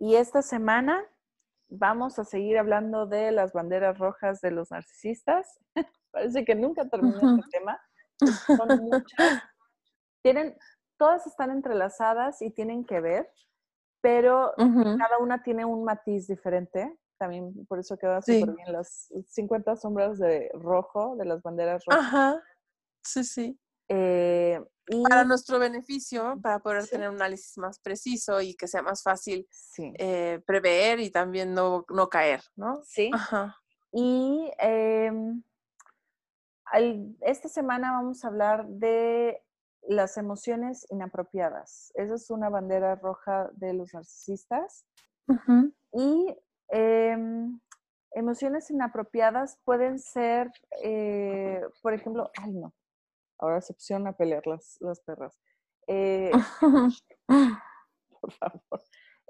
Y esta semana vamos a seguir hablando de las banderas rojas de los narcisistas. Parece que nunca termina este tema. Son muchas. Tienen, todas están entrelazadas y tienen que ver, pero cada una tiene un matiz diferente. También por eso queda súper bien las 50 sombras de rojo de las banderas rojas. Ajá. Sí, sí. Eh, para nuestro beneficio, para poder tener un análisis más preciso y que sea más fácil eh, prever y también no, no, caer, ¿no? Sí. Y eh, esta semana vamos a hablar de las emociones inapropiadas. Esa es una bandera roja de los narcisistas. Y em, emociones inapropiadas pueden ser, eh, por ejemplo, ay no, Ahora se pusieron a pelear las, las perras. Eh, por favor.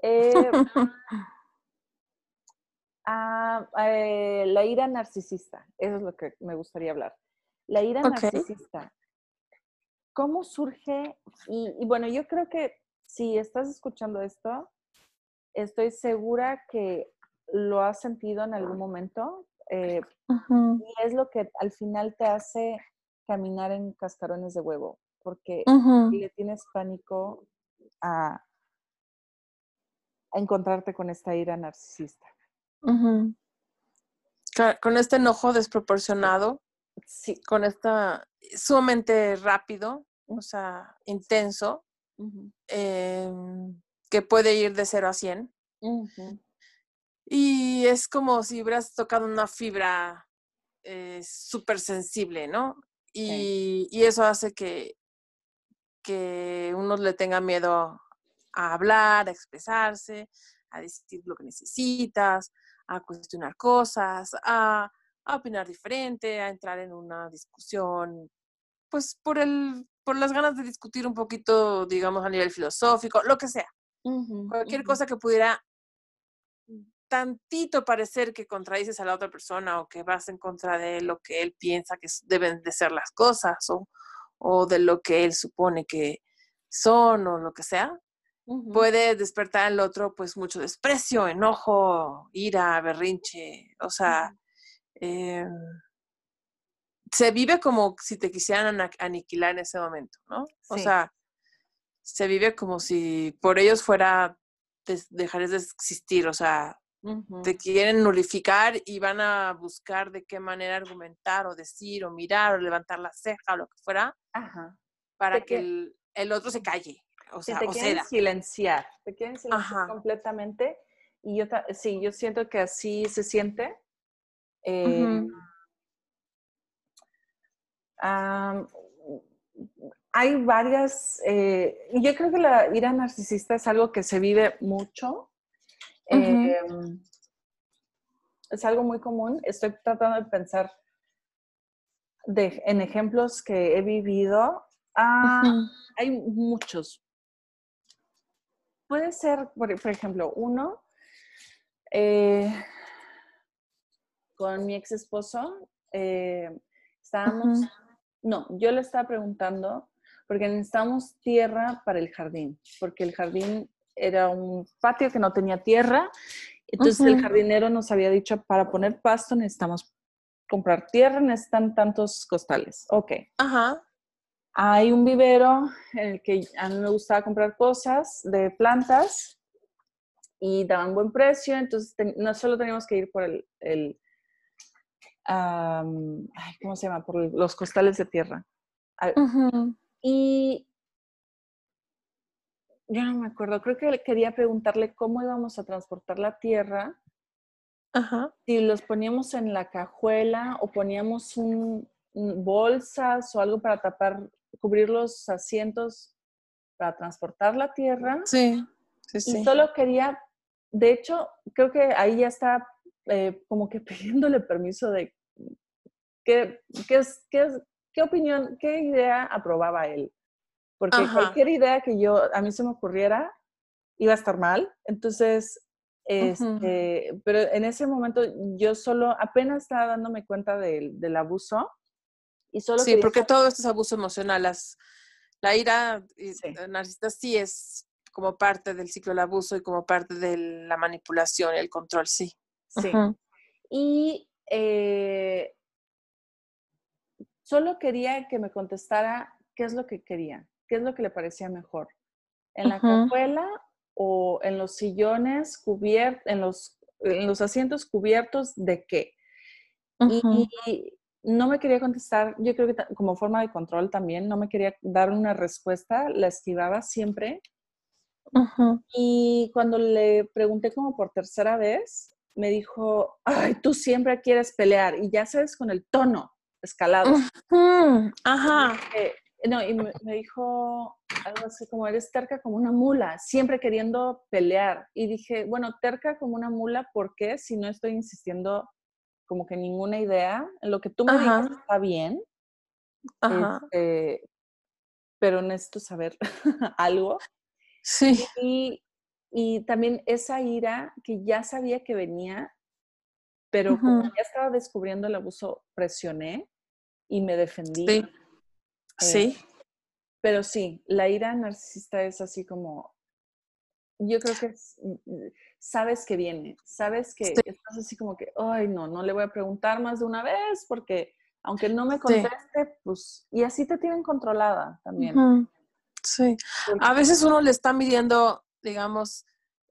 Eh, ah, eh, la ira narcisista, eso es lo que me gustaría hablar. La ira narcisista, ¿cómo surge? Y, bueno, yo creo que si estás escuchando esto, estoy segura que lo has sentido en algún momento. Y es lo que al final te hace caminar en cascarones de huevo, porque le tienes pánico a, encontrarte con esta ira narcisista. Con este enojo desproporcionado, sí. con esta sumamente rápido, o sea, intenso, em, que puede ir de 0 a 100. Y es como si hubieras tocado una fibra eh, súper sensible, ¿no? Y, eso hace que, que uno le tenga miedo a hablar, a expresarse, a decir lo que necesitas, a cuestionar cosas, a, opinar diferente, a entrar en una discusión, pues por el, por las ganas de discutir un poquito, digamos, a nivel filosófico, lo que sea. Cualquier cosa que pudiera tantito parecer que contradices a la otra persona o que vas en contra de lo que él piensa que deben de ser las cosas o, de lo que él supone que son o lo que sea, puede despertar al otro pues mucho desprecio, enojo, ira, berrinche, o sea, em, se vive como si te quisieran aniquilar en ese momento, ¿no? O sea, se vive como si por ellos fuera dejar de existir, o sea, te quieren nulificar y van a buscar de qué manera argumentar o decir o mirar o levantar la ceja o lo que fuera para que el, otro se calle. O sea, te quieren silenciar, te quieren silenciar completamente. Y yo sí, yo siento que así se siente. Em, hay varias, eh, yo creo que la ira narcisista es algo que se vive mucho Em, es algo muy común. Estoy tratando de pensar de, en ejemplos que he vivido. Ah, hay muchos. Puede ser, por, ejemplo, uno, eh, con mi ex esposo, eh, estábamos, no, yo le estaba preguntando porque necesitamos tierra para el jardín, porque el jardín era un patio que no tenía tierra. Entonces el jardinero nos había dicho, para poner pasto necesitamos comprar tierra, necesitan tantos costales. Ok. Ajá. Hay un vivero en el que a mí me gustaba comprar cosas de plantas y daban buen precio, entonces no solo teníamos que ir por el, el ¿cómo se llama? Por los costales de tierra. Y yo no me acuerdo, creo que quería preguntarle cómo íbamos a transportar la tierra. Ajá. Si los poníamos en la cajuela o poníamos un, bolsas o algo para tapar, cubrir los asientos para transportar la tierra. Sí, sí, sí. Y solo quería, de hecho, creo que ahí ya está eh, como que pidiéndole permiso de qué, qué, qué, qué opinión, qué idea aprobaba él. Porque cualquier idea que yo, a mí se me ocurriera, iba a estar mal. Entonces, este, pero en ese momento yo solo apenas estaba dándome cuenta del, del abuso y solo sí, porque todo esto es abuso emocional. Las, la ira narcisista sí es como parte del ciclo del abuso y como parte de la manipulación y el control, sí. Sí. Y eh, solo quería que me contestara qué es lo que quería, qué es lo que le parecía mejor. ¿En la cajuela o en los sillones cubiertos, en los, en los asientos cubiertos de qué? y, no me quería contestar, yo creo que como forma de control también, no me quería dar una respuesta, la esquivaba siempre. Y cuando le pregunté como por tercera vez, me dijo, ay, tú siempre quieres pelear y ya sabes con el tono escalado. Ajá. No, y me, dijo algo así como, eres terca como una mula, siempre queriendo pelear. Y dije, bueno, terca como una mula, ¿por qué si no estoy insistiendo como que ninguna idea. Lo que tú me digas está bien. Este, pero necesito saber algo. Sí. Y, y, también esa ira que ya sabía que venía, pero como ya estaba descubriendo el abuso, presioné y me defendí. Sí. Sí. Eh, pero sí, la ira narcisista es así como, yo creo que sabes que viene, sabes que estás así como que, ay, no, no le voy a preguntar más de una vez porque aunque no me conteste, pues, y así te tienen controlada también. Sí, a veces uno le está midiendo, digamos,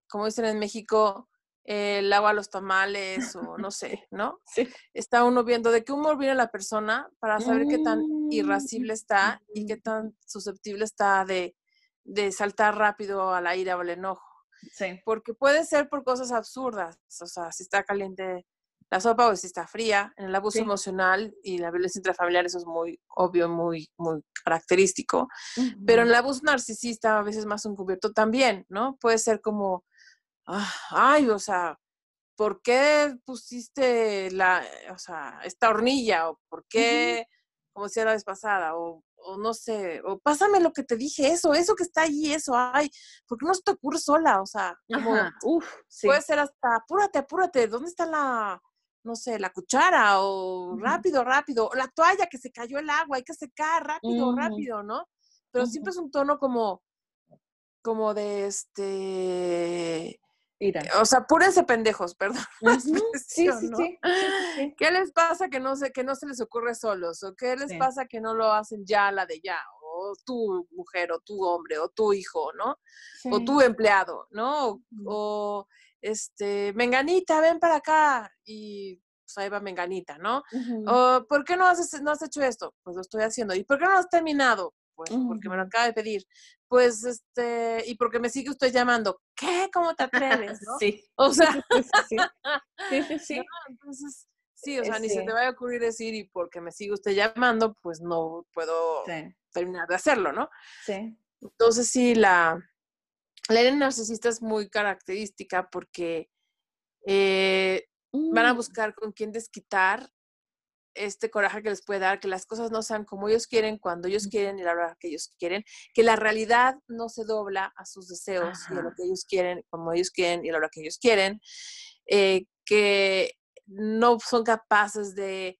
como dicen en México, el agua a los tamales o no sé, ¿no? Sí. Está uno viendo de qué humor viene la persona para saber qué tan irascible está y qué tan susceptible está de, de saltar rápido a la ira o al enojo. Sí. Porque puede ser por cosas absurdas, o sea, si está caliente la sopa o si está fría. En el abuso emocional y la violencia intrafamiliar eso es muy obvio, muy, muy característico. Pero en el abuso narcisista a veces más encubierto también, ¿no? Puede ser como, ay, o sea, ¿por qué pusiste la, o sea, esta hornilla? ¿O por qué, como decía la vez pasada? O o no sé, o pásame lo que te dije, eso, eso que está ahí, eso, ay, ¿por qué no se te ocurre sola? O sea, como, puede ser hasta, apúrate, apúrate, ¿dónde está la, no sé, la cuchara? O rápido, rápido, o la toalla que se cayó el agua, hay que secar, rápido, rápido, ¿no? Pero siempre es un tono como, como de este, o sea, púrense pendejos, perdón. sí, sí, sí, ¿Qué les pasa que no, se, que no se les ocurre solos? ¿O qué les pasa que no lo hacen ya la de ya? O tu mujer, o tu hombre, o tu hijo, ¿no? O tu empleado, ¿no? O, este, Menganita, ven para acá. Y pues ahí va Menganita, ¿no? o, ¿Por qué no has, no has hecho esto? Pues lo estoy haciendo. ¿Y por qué no has terminado? Pues, porque me lo acaba de pedir. Pues, este, y porque me sigue usted llamando. ¿Qué? ¿Cómo te atreves? ¿no? Sí. O sea, sí, sí, sí. entonces, sí, o sea, ni se te vaya a ocurrir decir, y porque me sigue usted llamando, pues no puedo terminar de hacerlo, ¿no? Sí. Entonces, sí, la, la narcisista es muy característica porque eh, van a mm. buscar con quién desquitar este coraje que les puede dar, que las cosas no sean como ellos quieren, cuando ellos quieren y la hora que ellos quieren, que la realidad no se dobla a sus deseos y a lo que ellos quieren, como ellos quieren y a la hora que ellos quieren, eh, que no son capaces de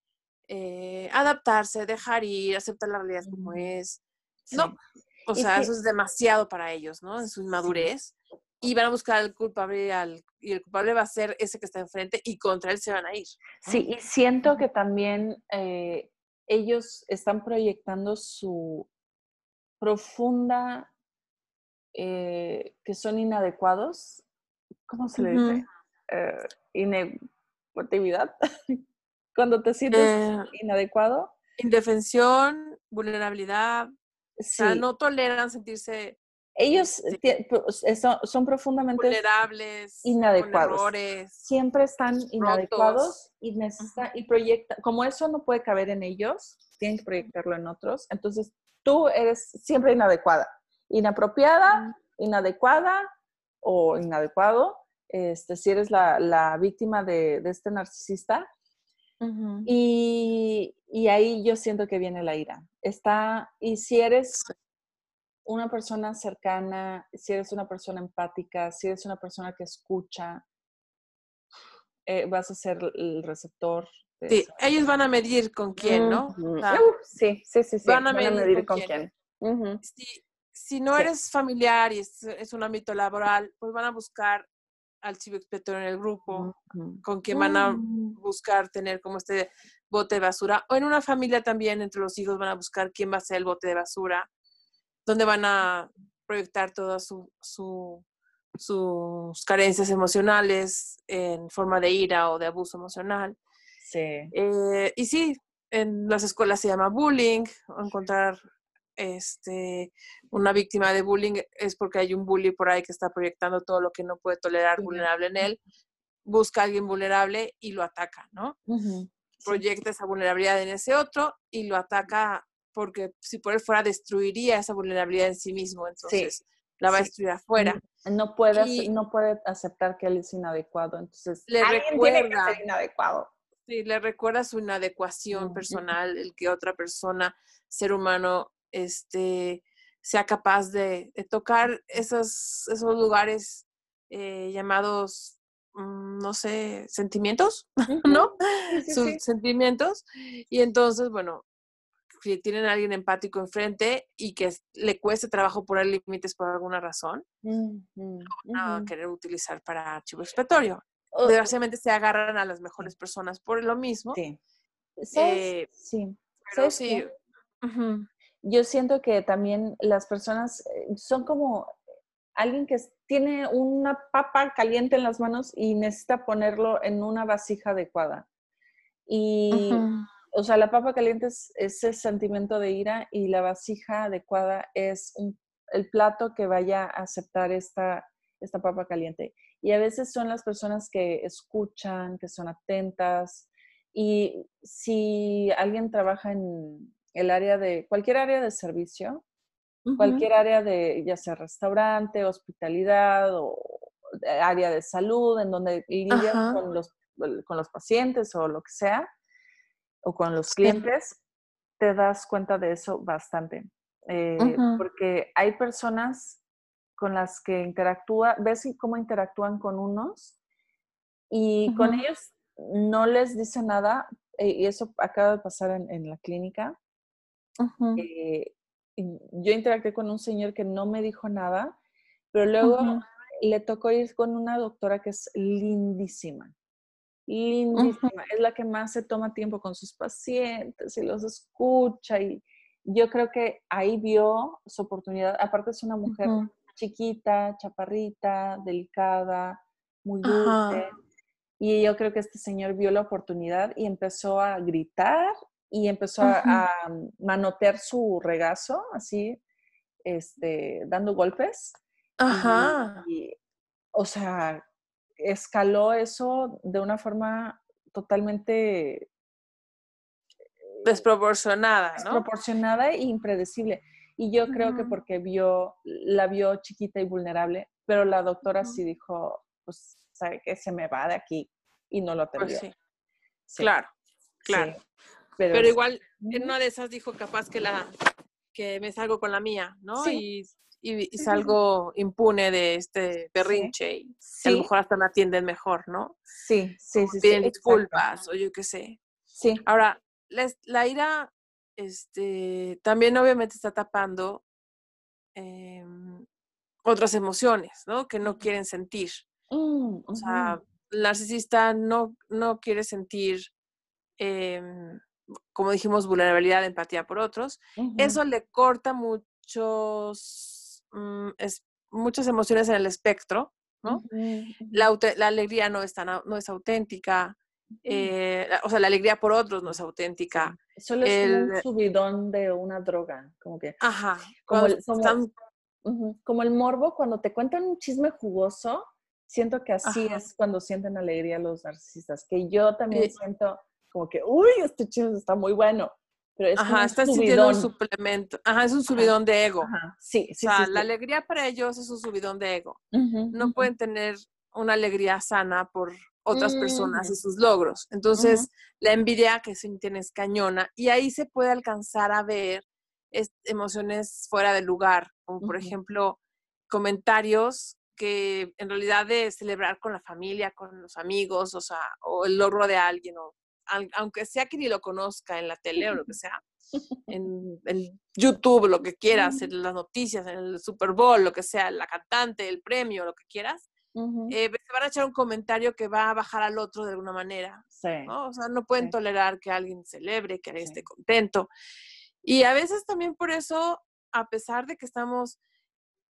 eh, adaptarse, dejar ir, aceptar la realidad como es. No, o sea, eso es demasiado para ellos, ¿no? En su inmadurez y van a buscar al culpable al, y el culpable va a ser ese que está enfrente y contra él se van a ir. Sí, y siento que también eh, ellos están proyectando su profunda, eh, que son inadecuados, ¿cómo se le dice? Uh Cuando te sientes inadecuado. Indefensión, vulnerabilidad. O sea, no toleran sentirse ellos pues, son, profundamente vulnerables, inadecuados. Siempre están inadecuados y necesitan y proyectan, como eso no puede caber en ellos, tienen que proyectarlo en otros. Entonces, tú eres siempre inadecuada inapropiada, inadecuada o inadecuado, este, si eres la, víctima de, este narcisista. y, y, ahí yo siento que viene la ira. Está, y si eres una persona cercana, si eres una persona empática, si eres una persona que escucha, eh, vas a ser el receptor. Sí, ellos van a medir con quién, ¿no? sí, sí, sí, sí. Van a medir, con, quién. si, no eres familiar y es, un ámbito laboral, pues van a buscar al chivo expiatorio en el grupo, con quien van a mm. buscar tener como este bote de basura. O en una familia también, entre los hijos, van a buscar quién va a ser el bote de basura donde van a proyectar todas su, sus carencias emocionales en forma de ira o de abuso emocional. Sí. Eh, y sí, en las escuelas se llama bullying, encontrar este, una víctima de bullying es porque hay un bully por ahí que está proyectando todo lo que no puede tolerar vulnerable en él, busca a alguien vulnerable y lo ataca, ¿no? Proyecta esa vulnerabilidad en ese otro y lo ataca porque si por él fuera destruiría esa vulnerabilidad en sí mismo, entonces la va a destruir afuera. No puede, no puede aceptar que él es inadecuado, entonces le recuerda, tiene que ser inadecuado. Sí, le recuerda su inadecuación personal, el que otra persona, ser humano, este, sea capaz de, tocar esos, esos lugares eh, llamados mm, no sé, sentimientos, ¿no? Sus sentimientos. Y entonces, bueno, si tienen a alguien empático enfrente y que le cueste trabajo poner límites por alguna razón, a querer utilizar para archivo expiatorio. Desgraciadamente se agarran a las mejores personas por lo mismo. Sí. Eh, sí. sí. Yo siento que también las personas eh, son como alguien que tiene una papa caliente en las manos y necesita ponerlo en una vasija adecuada. Y o sea, la papa caliente es ese sentimiento de ira y la vasija adecuada es el plato que vaya a aceptar esta, esta papa caliente. Y a veces son las personas que escuchan, que son atentas. Y si alguien trabaja en el área de, cualquier área de servicio, cualquier área de, ya sea restaurante, hospitalidad o área de salud, en donde lidias con los, con los pacientes o lo que sea, o con los clientes, te das cuenta de eso bastante. Eh, porque hay personas con las que interactúa, ves cómo interactúan con unos y con ellos no les dice nada, eh, y eso acaba de pasar en, la clínica. Eh, yo interactué con un señor que no me dijo nada, pero luego le tocó ir con una doctora que es lindísima lindísima, es la que más se toma tiempo con sus pacientes y los escucha y yo creo que ahí vio su oportunidad. Aparte es una mujer chiquita, chaparrita, delicada, muy dulce. Y yo creo que este señor vio la oportunidad y empezó a gritar y empezó a, manotear su regazo, así, este, dando golpes. Ajá. o sea, escaló eso de una forma totalmente eh, desproporcionada, ¿no? Desproporcionada e impredecible. Y yo creo que porque vio, la vio chiquita y vulnerable, pero la doctora sí dijo, pues, sabe que se me va de aquí y no lo pues atendió. Claro, claro. Pero, igual, en una de esas dijo capaz que la que me salgo con la mía, ¿no? Y y, salgo impune de este berrinche y a lo mejor hasta me atienden mejor, ¿no? Sí, sí, sí. Piden disculpas o yo qué sé. Sí. Ahora, la, ira este, también obviamente está tapando em, otras emociones, ¿no? Que no quieren sentir. Mm, o sea, el narcisista no, no quiere sentir, em, como dijimos, vulnerabilidad, empatía por otros. Eso le corta muchos Mm, es, muchas emociones en el espectro, ¿no? la, la, alegría no es, tan, no es auténtica, eh, o sea, la alegría por otros no es auténtica. Solo es un subidón de una droga, como que... Ajá. Como el, como, el, morbo, cuando te cuentan un chisme jugoso, siento que así es cuando sienten alegría los narcisistas, que yo también siento como que, uy, este chisme está muy bueno, pero es Ajá, están sintiendo un suplemento. Ajá, es un subidón de ego. Sí, sí, o sea, sí, la alegría para ellos es un subidón de ego. no pueden tener una alegría sana por otras personas y sus logros. Entonces, la envidia que sienten es cañona y ahí se puede alcanzar a ver emociones fuera de lugar, como por ejemplo comentarios que en realidad de celebrar con la familia, con los amigos, o sea, o el logro de alguien, o aunque sea que ni lo conozca en la tele o lo que sea, en el YouTube, lo que quieras, en las noticias, en el Super Bowl, lo que sea, la cantante, el premio, lo que quieras, eh, se van a echar un comentario que va a bajar al otro de alguna manera. ¿no? O sea, no pueden tolerar que alguien celebre, que alguien esté contento. Y a veces también por eso, a pesar de que estamos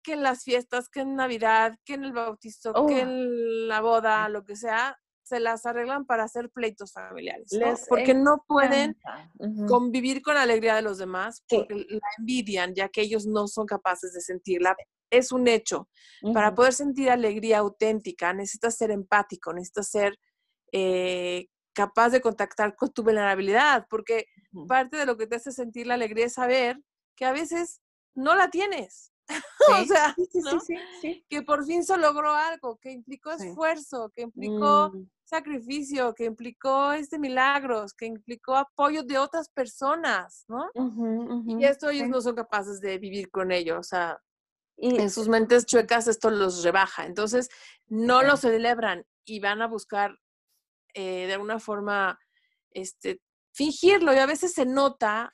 que en las fiestas, que en Navidad, que en el bautizo, que en la boda, lo que sea, se las arreglan para hacer pleitos familiares, porque no pueden convivir con la alegría de los demás, porque la envidian, ya que ellos no son capaces de sentirla. Es un hecho. Para poder sentir alegría auténtica, necesitas ser empático, necesitas ser eh, capaz de contactar con tu vulnerabilidad, porque parte de lo que te hace sentir la alegría es saber que a veces no la tienes. o sea, que por fin se logró algo, que implicó esfuerzo, que implicó mm. Sacrificio, que implicó este milagros, que implicó apoyo de otras personas, ¿no? y esto ellos no son capaces de vivir con ello, o sea, y, en sus mentes chuecas esto los rebaja, entonces no lo celebran y van a buscar eh, de alguna forma este, fingirlo y a veces se nota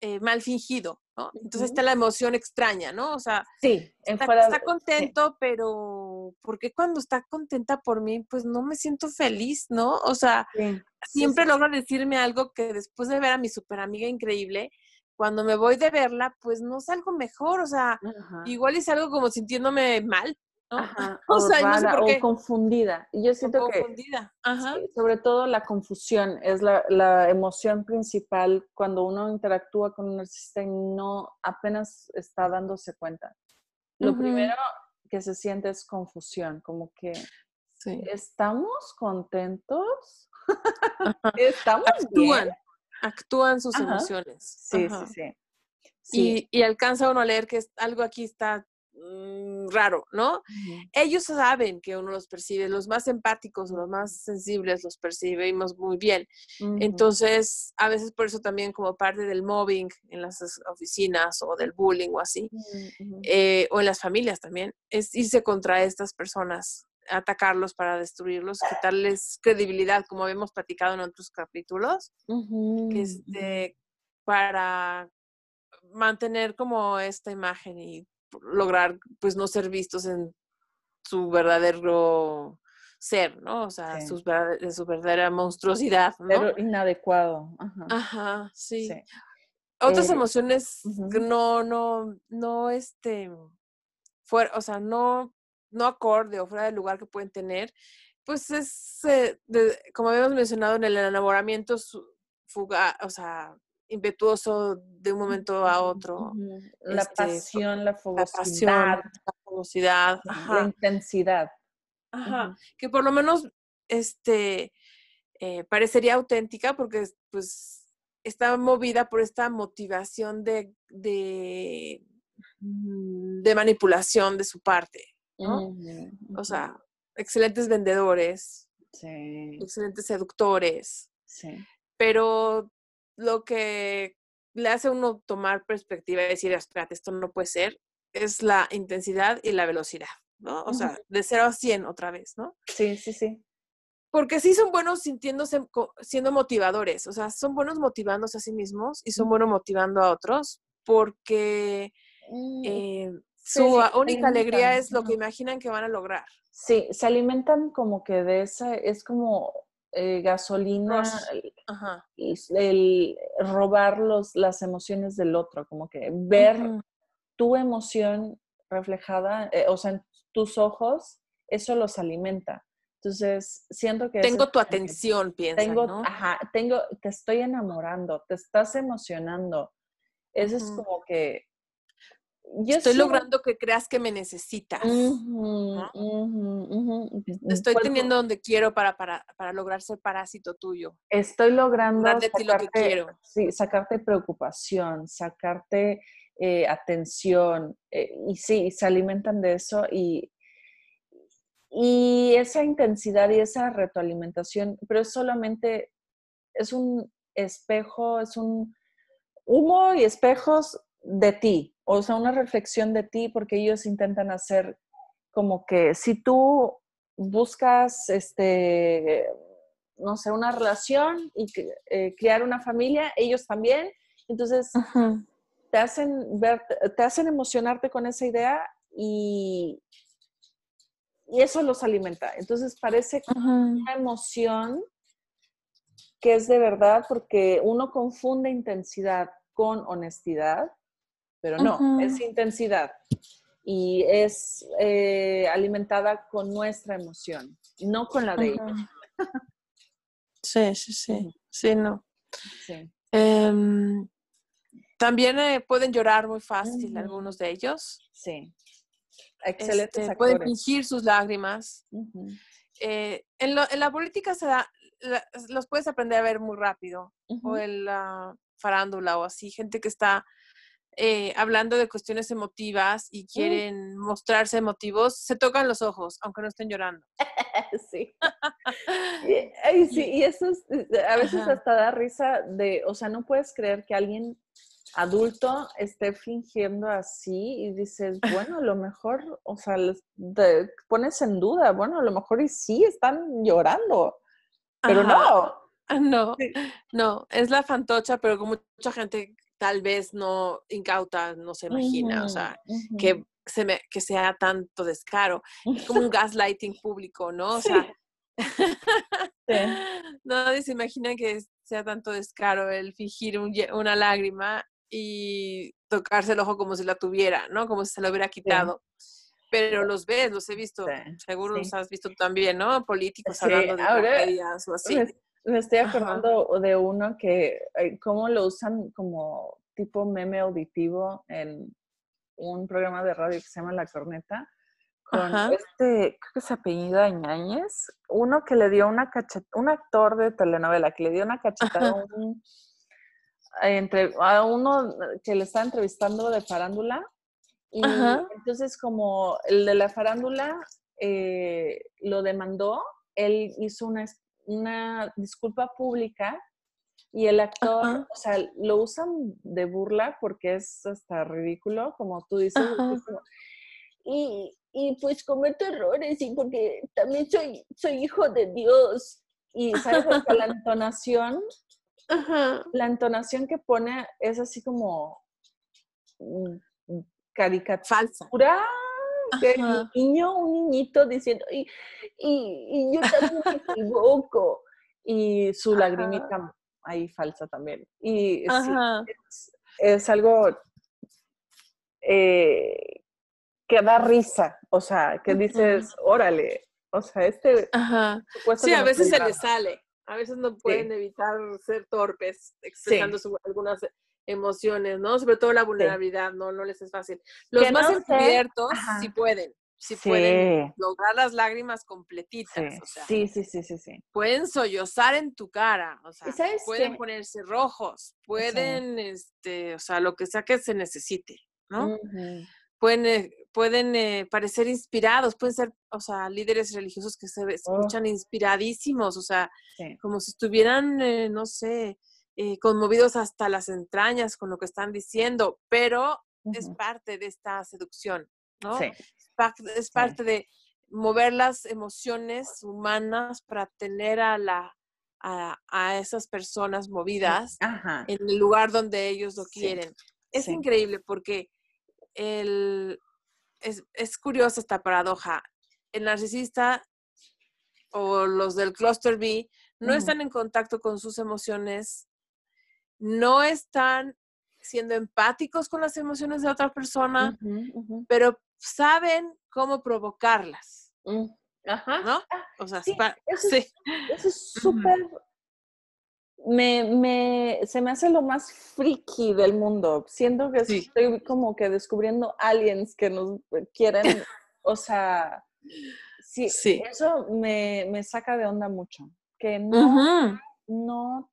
eh, mal fingido, ¿no? Entonces está la emoción extraña, ¿no? O sea, sí, está, contento, pero ¿por qué cuando está contenta por mí, pues no me siento feliz, ¿no? O sea, siempre logra decirme algo que después de ver a mi super amiga increíble, cuando me voy de verla, pues no salgo mejor, o sea, igual es algo como sintiéndome mal, o, sea, o confundida. Yo siento que sobre todo la confusión es la, emoción principal cuando uno interactúa con un narcisista y no apenas está dándose cuenta. Lo primero que se siente es confusión, como que estamos contentos, estamos actúan, actúan sus emociones. Sí, sí, sí. Y, y, alcanza uno a leer que algo aquí está Mm, raro, ¿no? Ellos saben que uno los percibe, los más empáticos, los más sensibles los percibimos muy bien. Entonces, a veces por eso también como parte del mobbing en las oficinas o del bullying o así, eh, o en las familias también, es irse contra estas personas, atacarlos para destruirlos, quitarles credibilidad, como habíamos platicado en otros capítulos, este, para mantener como esta imagen y lograr pues no ser vistos en su verdadero ser, ¿no? O sea, su verdadera monstruosidad, ¿no? Pero inadecuado. Ajá, sí. Otras eh, emociones que no, no, no, este, fuera, o sea, no, no acorde o fuera del lugar que pueden tener, pues es, eh, como habíamos mencionado en el enamoramiento, fuga, o sea, impetuoso de un momento a otro. La este, pasión, la fogosidad. La la intensidad. Ajá. Que por lo menos este, eh, parecería auténtica porque pues está movida por esta motivación de, de, mm, de manipulación de su parte. O sea, excelentes vendedores, excelentes seductores. Pero lo que le hace a uno tomar perspectiva y decir, espérate, esto no puede ser, es la intensidad y la velocidad, ¿no? O sea, de 0 a 100 otra vez, ¿no? Sí, sí, sí. Porque sí son buenos sintiéndose, siendo motivadores, o sea, son buenos motivándose a sí mismos y son buenos motivando a otros porque mm, eh, su única alegría es lo que imaginan que van a lograr. Sí, se alimentan como que de esa, es como eh, gasolina, y el robar los, las emociones del otro, como que ver tu emoción reflejada, eh, o sea, en tus ojos, eso los alimenta. Entonces, siento que... Tengo tu atención, piensa, tengo, ¿no? Ajá, tengo, te estoy enamorando, te estás emocionando. Eso es como que estoy logrando que creas que me necesitas. Estoy teniendo donde quiero para, para, para, lograr ser parásito tuyo. Estoy logrando sacarte, lo que quiero. Sí, sacarte preocupación, sacarte eh, atención. Eh, y sí, se alimentan de eso y, y esa intensidad y esa retroalimentación, pero es solamente, es un espejo, es un humo y espejos de ti, o sea, una reflexión de ti, porque ellos intentan hacer como que si tú buscas, este, no sé, una relación y eh, crear una familia, ellos también, entonces te hacen ver, te hacen emocionarte con esa idea y, y eso los alimenta. Entonces parece una emoción que es de verdad porque uno confunde intensidad con honestidad pero no, es intensidad y es eh, alimentada con nuestra emoción, no con la de ellos. Sí, sí, sí, sí, no. Em, también eh, pueden llorar muy fácil algunos de ellos. Sí. Excelentes este, Pueden fingir sus lágrimas. Eh, en, la política se da, los puedes aprender a ver muy rápido. O en la farándula o así, gente que está eh, hablando de cuestiones emotivas y mm. quieren mostrarse emotivos, se tocan los ojos, aunque no estén llorando. sí. y, sí, y eso eh, a veces hasta da risa de, o sea, no puedes creer que alguien adulto esté fingiendo así y dices, bueno, a lo mejor, o sea, te pones en duda, bueno, a lo mejor y sí están llorando, pero no. No, no, es la fantocha, pero con mucha gente tal vez no incauta, no se imagina, o sea, que, se me, que sea tanto descaro. Es como un gaslighting público, ¿no? O sea, nadie se imagina que sea tanto descaro el fingir una lágrima y tocarse el ojo como si la tuviera, ¿no? Como si se lo hubiera quitado. Pero los ves, los he visto, seguro los has visto también, ¿no? Políticos hablando de Ahora, o así. Me estoy acordando de uno que, eh, cómo lo usan como tipo meme auditivo en un programa de radio que se llama La Corneta, con este, creo que se apellida Ñañez, uno que le dio una cachetada, un actor de telenovela que le dio una cachetada a, un, entre, a uno que le estaba entrevistando de farándula. Y entonces como el de la farándula eh, lo demandó, él hizo una una disculpa pública y el actor, o sea, lo usan de burla porque es hasta ridículo, como tú dices. y, y, pues cometo errores y porque también soy, soy hijo de Dios. Y sabes que la entonación, la entonación que pone es así como mm, caricatura. Falsa un niño, un niñito diciendo, y, y, yo también me equivoco. Y su lagrimita ahí falsa también. Y es, algo eh, que da risa, o sea, que dices, órale, o sea, este... Sí, a veces se le sale, a veces no pueden evitar ser torpes expresando algunas emociones, ¿no? Sobre todo la vulnerabilidad, no, no les es fácil. Los más encubiertos sí pueden, sí, pueden lograr las lágrimas completitas, o sea, sí, sí, sí, sí, sí. Pueden sollozar en tu cara, o sea, pueden ponerse rojos, pueden, este, o sea, lo que sea que se necesite, ¿no? Pueden, eh, pueden eh, parecer inspirados, pueden ser, o sea, líderes religiosos que se oh. escuchan inspiradísimos, o sea, como si estuvieran, eh, no sé, eh, conmovidos hasta las entrañas con lo que están diciendo, pero es parte de esta seducción, ¿no? Es parte de mover las emociones humanas para tener a, la, a, esas personas movidas en el lugar donde ellos lo quieren. Es increíble porque el, es, es curiosa esta paradoja. El narcisista o los del cluster B no están en contacto con sus emociones no están siendo empáticos con las emociones de otra persona, pero saben cómo provocarlas. Mm, ajá. ¿No? Ah, o sea, sí, eso, es súper me, me, se me hace lo más friki del mundo. Siento que estoy como que descubriendo aliens que nos quieren, o sea, sí, sí. eso me, me, saca de onda mucho. Que no, no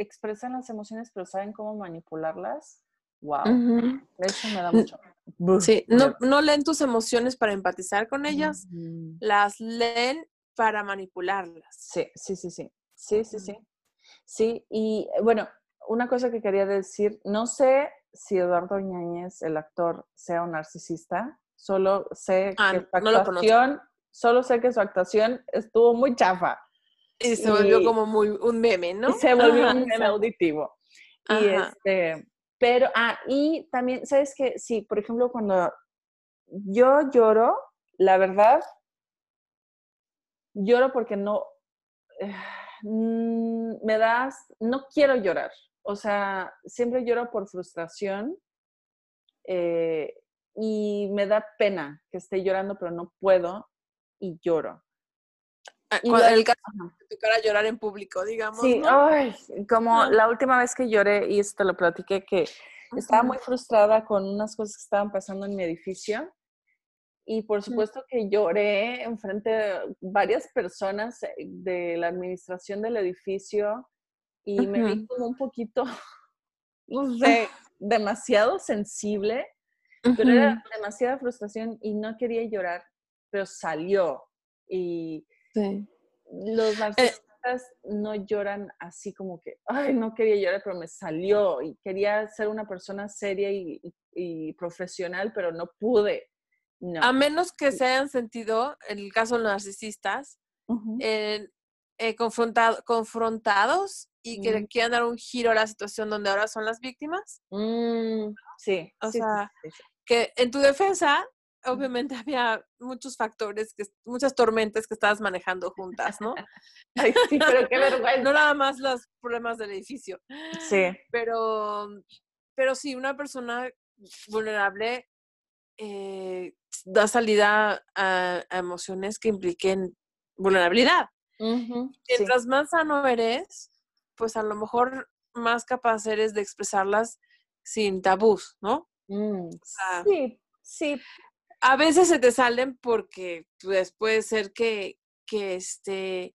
expresan las emociones, pero saben cómo manipularlas. Wow. Eso me da mucho. Sí, no, no leen tus emociones para empatizar con ellas, las leen para manipularlas. Sí, sí, sí, sí. Sí, sí, sí. Sí, y eh, bueno, una cosa que quería decir, no sé si Eduardo Ñañez, el actor, sea un narcisista, solo sé ah, que su actuación, solo sé que su actuación estuvo muy chafa. Y se volvió como muy un meme, ¿no? se volvió un meme auditivo. Y este, pero, ah, y también, ¿sabes qué? Sí, por ejemplo, cuando yo lloro, la verdad, lloro porque no, eh, me das, no quiero llorar. O sea, siempre lloro por frustración eh, y me da pena que esté llorando, pero no puedo y lloro. Ah, el caso de tocar llorar en público, digamos. Sí, ay, como la última vez que lloré, y esto lo platiqué, que estaba muy frustrada con unas cosas que estaban pasando en mi edificio. Y por supuesto que lloré enfrente de varias personas eh, de la administración del edificio y me vi como un poquito, no sé, demasiado sensible, pero era demasiada frustración y no quería llorar, pero salió. Y los eh narcisistas no lloran así como que, ay, no quería llorar, pero me salió y quería ser una persona seria y, profesional, pero no pude. A menos que se hayan sentido, en el caso de los narcisistas, eh, confrontados y que quieran dar un giro a la situación donde ahora son las víctimas. Mm, sí. O sea, que en tu defensa obviamente había muchos factores, que, muchas tormentas que estabas manejando juntas, ¿no? Ay, sí, pero qué vergüenza. No nada más los problemas del edificio. Sí. Pero, pero sí, una persona vulnerable eh, da salida a, emociones que impliquen vulnerabilidad. Mientras más sano eres, pues a lo mejor más capaz eres de expresarlas sin tabús, ¿no? Mm, sí, sí, a veces se te salen porque pues, puede ser que, que este,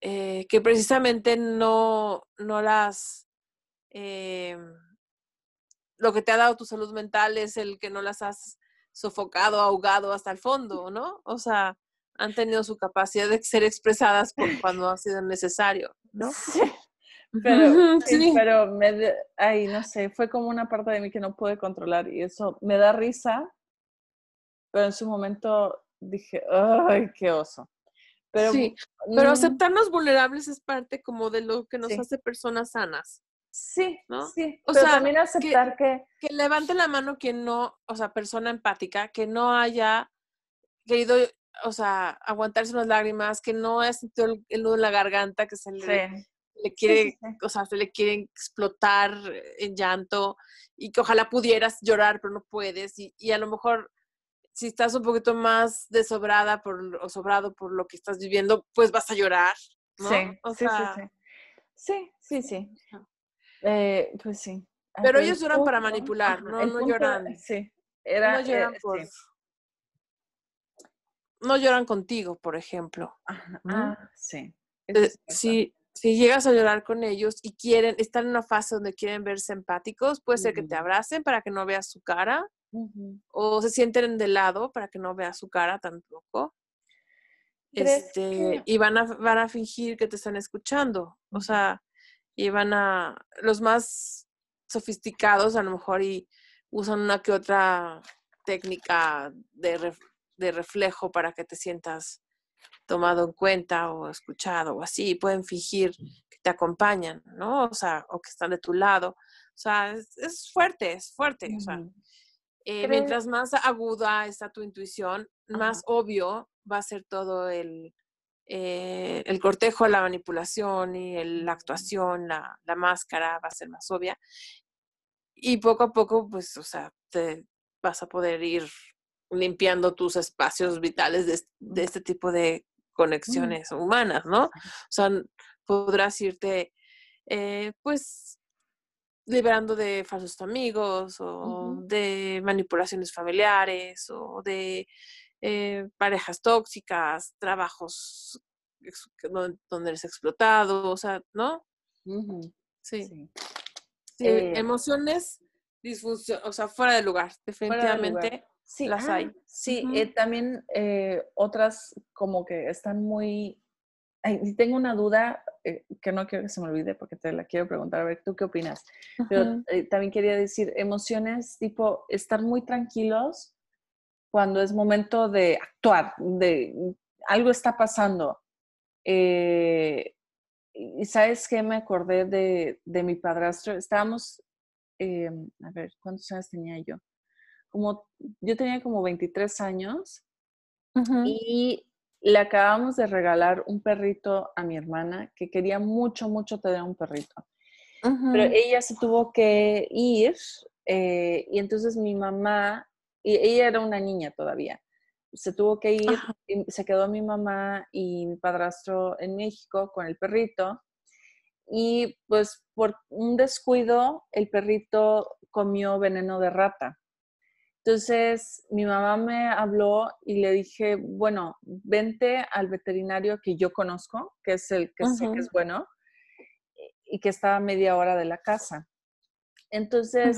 eh, que precisamente no, no las, eh, lo que te ha dado tu salud mental es el que no las has sofocado, ahogado hasta el fondo, ¿no? O sea, han tenido su capacidad de ser expresadas por cuando ha sido necesario, ¿no? Pero, sí. pero me, ay, no sé, fue como una parte de mí que no pude controlar y eso me da risa pero en su momento dije, ay, qué oso. Pero, sí, pero mm aceptarnos vulnerables es parte como de lo que nos hace personas sanas. Sí, ¿no? sí. O sea, también aceptar que, que, levante la mano quien no, o sea, persona empática, que no haya querido, o sea, aguantarse unas lágrimas, que no haya sentido el, nudo en la garganta, que se le, le quiere, o sea, se le quiere explotar en llanto y que ojalá pudieras llorar, pero no puedes y, y a lo mejor si estás un poquito más desobrada por, o sobrado por lo que estás viviendo, pues vas a llorar, ¿no? Sí, sí, sí, sí, sí, eh, pues sí. Pero ellos lloran para manipular, no, no lloran. Sí, era, no lloran eh, por... No lloran contigo, por ejemplo. Ah, sí. Eh, si, si llegas a llorar con ellos y quieren, están en una fase donde quieren verse empáticos, puede ser que te abracen para que no veas su cara o se sienten de lado para que no vea su cara tampoco. Este, y van a, van a fingir que te están escuchando. O sea, y van a, los más sofisticados a lo mejor y usan una que otra técnica de, de reflejo para que te sientas tomado en cuenta o escuchado o así. Pueden fingir que te acompañan, ¿no? O sea, o que están de tu lado. O sea, es, fuerte, es fuerte. O sea, eh, mientras más aguda está tu intuición, más obvio va a ser todo el, eh, el cortejo, la manipulación y la actuación, la, la, máscara va a ser más obvia. Y poco a poco, pues, o sea, te vas a poder ir limpiando tus espacios vitales de, de este tipo de mm. conexiones humanas, ¿no? O sea, podrás irte, eh, pues, liberando de falsos amigos o de manipulaciones familiares o de eh, parejas tóxicas, trabajos donde eres explotado, o sea, ¿no? Sí. Eh, emociones disfunción, o sea, fuera de lugar, definitivamente Sí, las hay. Sí, también otras como que están muy tengo una duda eh, que no quiero que se me olvide porque te la quiero preguntar, a ver, ¿tú qué opinas? Pero eh, también quería decir, emociones tipo estar muy tranquilos cuando es momento de actuar, de algo está pasando. Eh, y sabes qué me acordé de, de mi padrastro. Estábamos, a ver, ¿cuántos años tenía yo? Como, yo tenía como 23 años y le acabamos de regalar un perrito a mi hermana que quería mucho, mucho tener un perrito. Pero ella se tuvo que ir eh, y entonces mi mamá, y ella era una niña todavía, se tuvo que ir, y se quedó mi mamá y mi padrastro en México con el perrito y pues por un descuido el perrito comió veneno de rata. Entonces, mi mamá me habló y le dije, bueno, vente al veterinario que yo conozco, que es el que sé que es bueno, y que está a media hora de la casa. Entonces,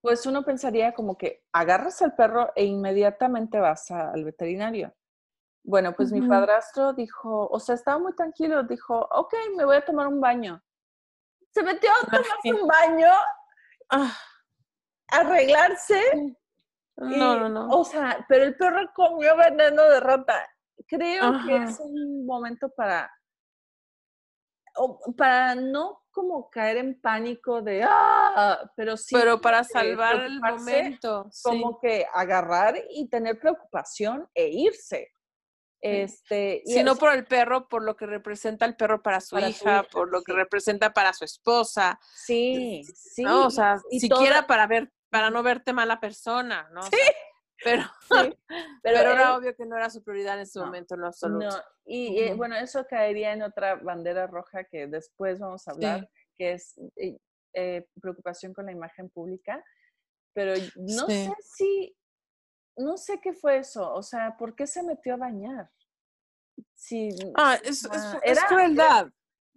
pues uno pensaría como que agarras al perro e inmediatamente vas al veterinario. Bueno, pues mi padrastro dijo, o sea, estaba muy tranquilo, dijo, ok, me voy a tomar un baño. Se metió a tomarse un baño. Ah arreglarse. No, no, no. O sea, pero el perro comió veneno de rata. Creo que es un momento para, para no como caer en pánico de, ah, pero sí. Pero para salvar el momento. Como que agarrar y tener preocupación e irse. Este, y no por el perro, por lo que representa el perro para su, hija, por lo que representa para su esposa. Sí, sí. O sea, siquiera para ver para no verte mala persona, ¿no? Sí. pero, pero, era obvio que no era su prioridad en ese momento, en absoluto. No. Y eh, bueno, eso caería en otra bandera roja que después vamos a hablar, que es eh, eh, preocupación con la imagen pública. Pero no sé si, no sé qué fue eso, o sea, ¿por qué se metió a bañar? Sí, ah, es, es, crueldad.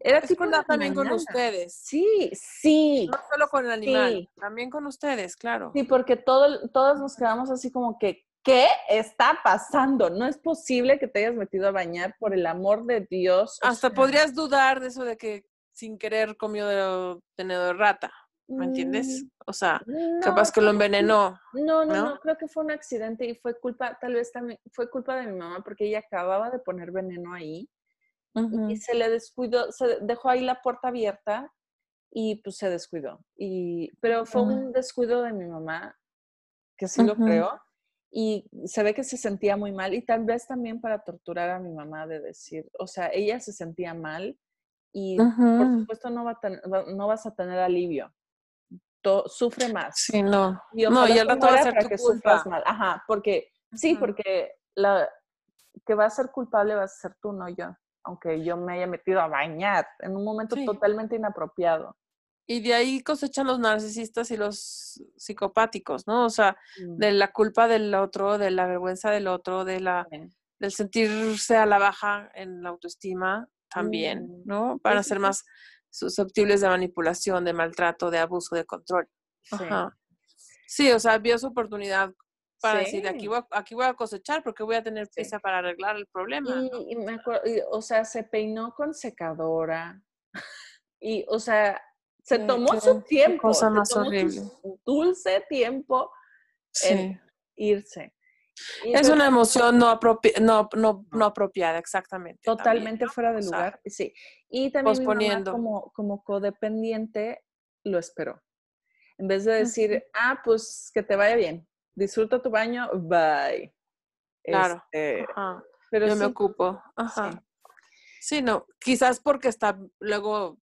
Era tipo también con ustedes. Sí, sí. No solo con el animal, también con ustedes, claro. Sí, porque todo, todos nos quedamos así como que, ¿qué está pasando? No es posible que te hayas metido a bañar por el amor de Dios. Hasta podrías dudar de eso de que sin querer comió de tenedor rata. ¿Me entiendes? Mm, o sea, capaz que lo envenenó. No, no, no, creo que fue un accidente y fue culpa, tal vez también, fue culpa de mi mamá porque ella acababa de poner veneno ahí y se le descuidó, se dejó ahí la puerta abierta y pues se descuidó. Y, pero fue un descuido de mi mamá, que sí lo creo, y se ve que se sentía muy mal y tal vez también para torturar a mi mamá de decir, o sea, ella se sentía mal y por supuesto no, va no vas a tener alivio. sufre más. Sí, no. Y no, y rato va a ser que sufras mal. Ajá, porque sí, porque la que va a ser culpable va a ser tú, no yo aunque yo me haya metido a bañar en un momento totalmente inapropiado. Y de ahí cosechan los narcisistas y los psicopáticos, ¿no? O sea, mm. de la culpa del otro, de la vergüenza del otro, de la, del sentirse a la baja en la autoestima también, mm. ¿no? Para ser más susceptibles de manipulación, de maltrato, de abuso, de control. Sí. Sí, o sea, vio su oportunidad para decir, aquí voy, aquí voy a cosechar porque voy a tener prisa para arreglar el problema. Y, me acuerdo, o sea, se peinó con secadora. Y, o sea, se tomó su tiempo. Cosa más horrible. dulce tiempo en irse. es una emoción no, no, no, no, apropiada, exactamente. Totalmente fuera de lugar, sí. Y también como, como codependiente lo esperó. En vez de decir, ah, pues que te vaya bien, disfruta tu baño, bye. Claro. Este, pero Yo me ocupo. Ajá. Sí. no, quizás porque está luego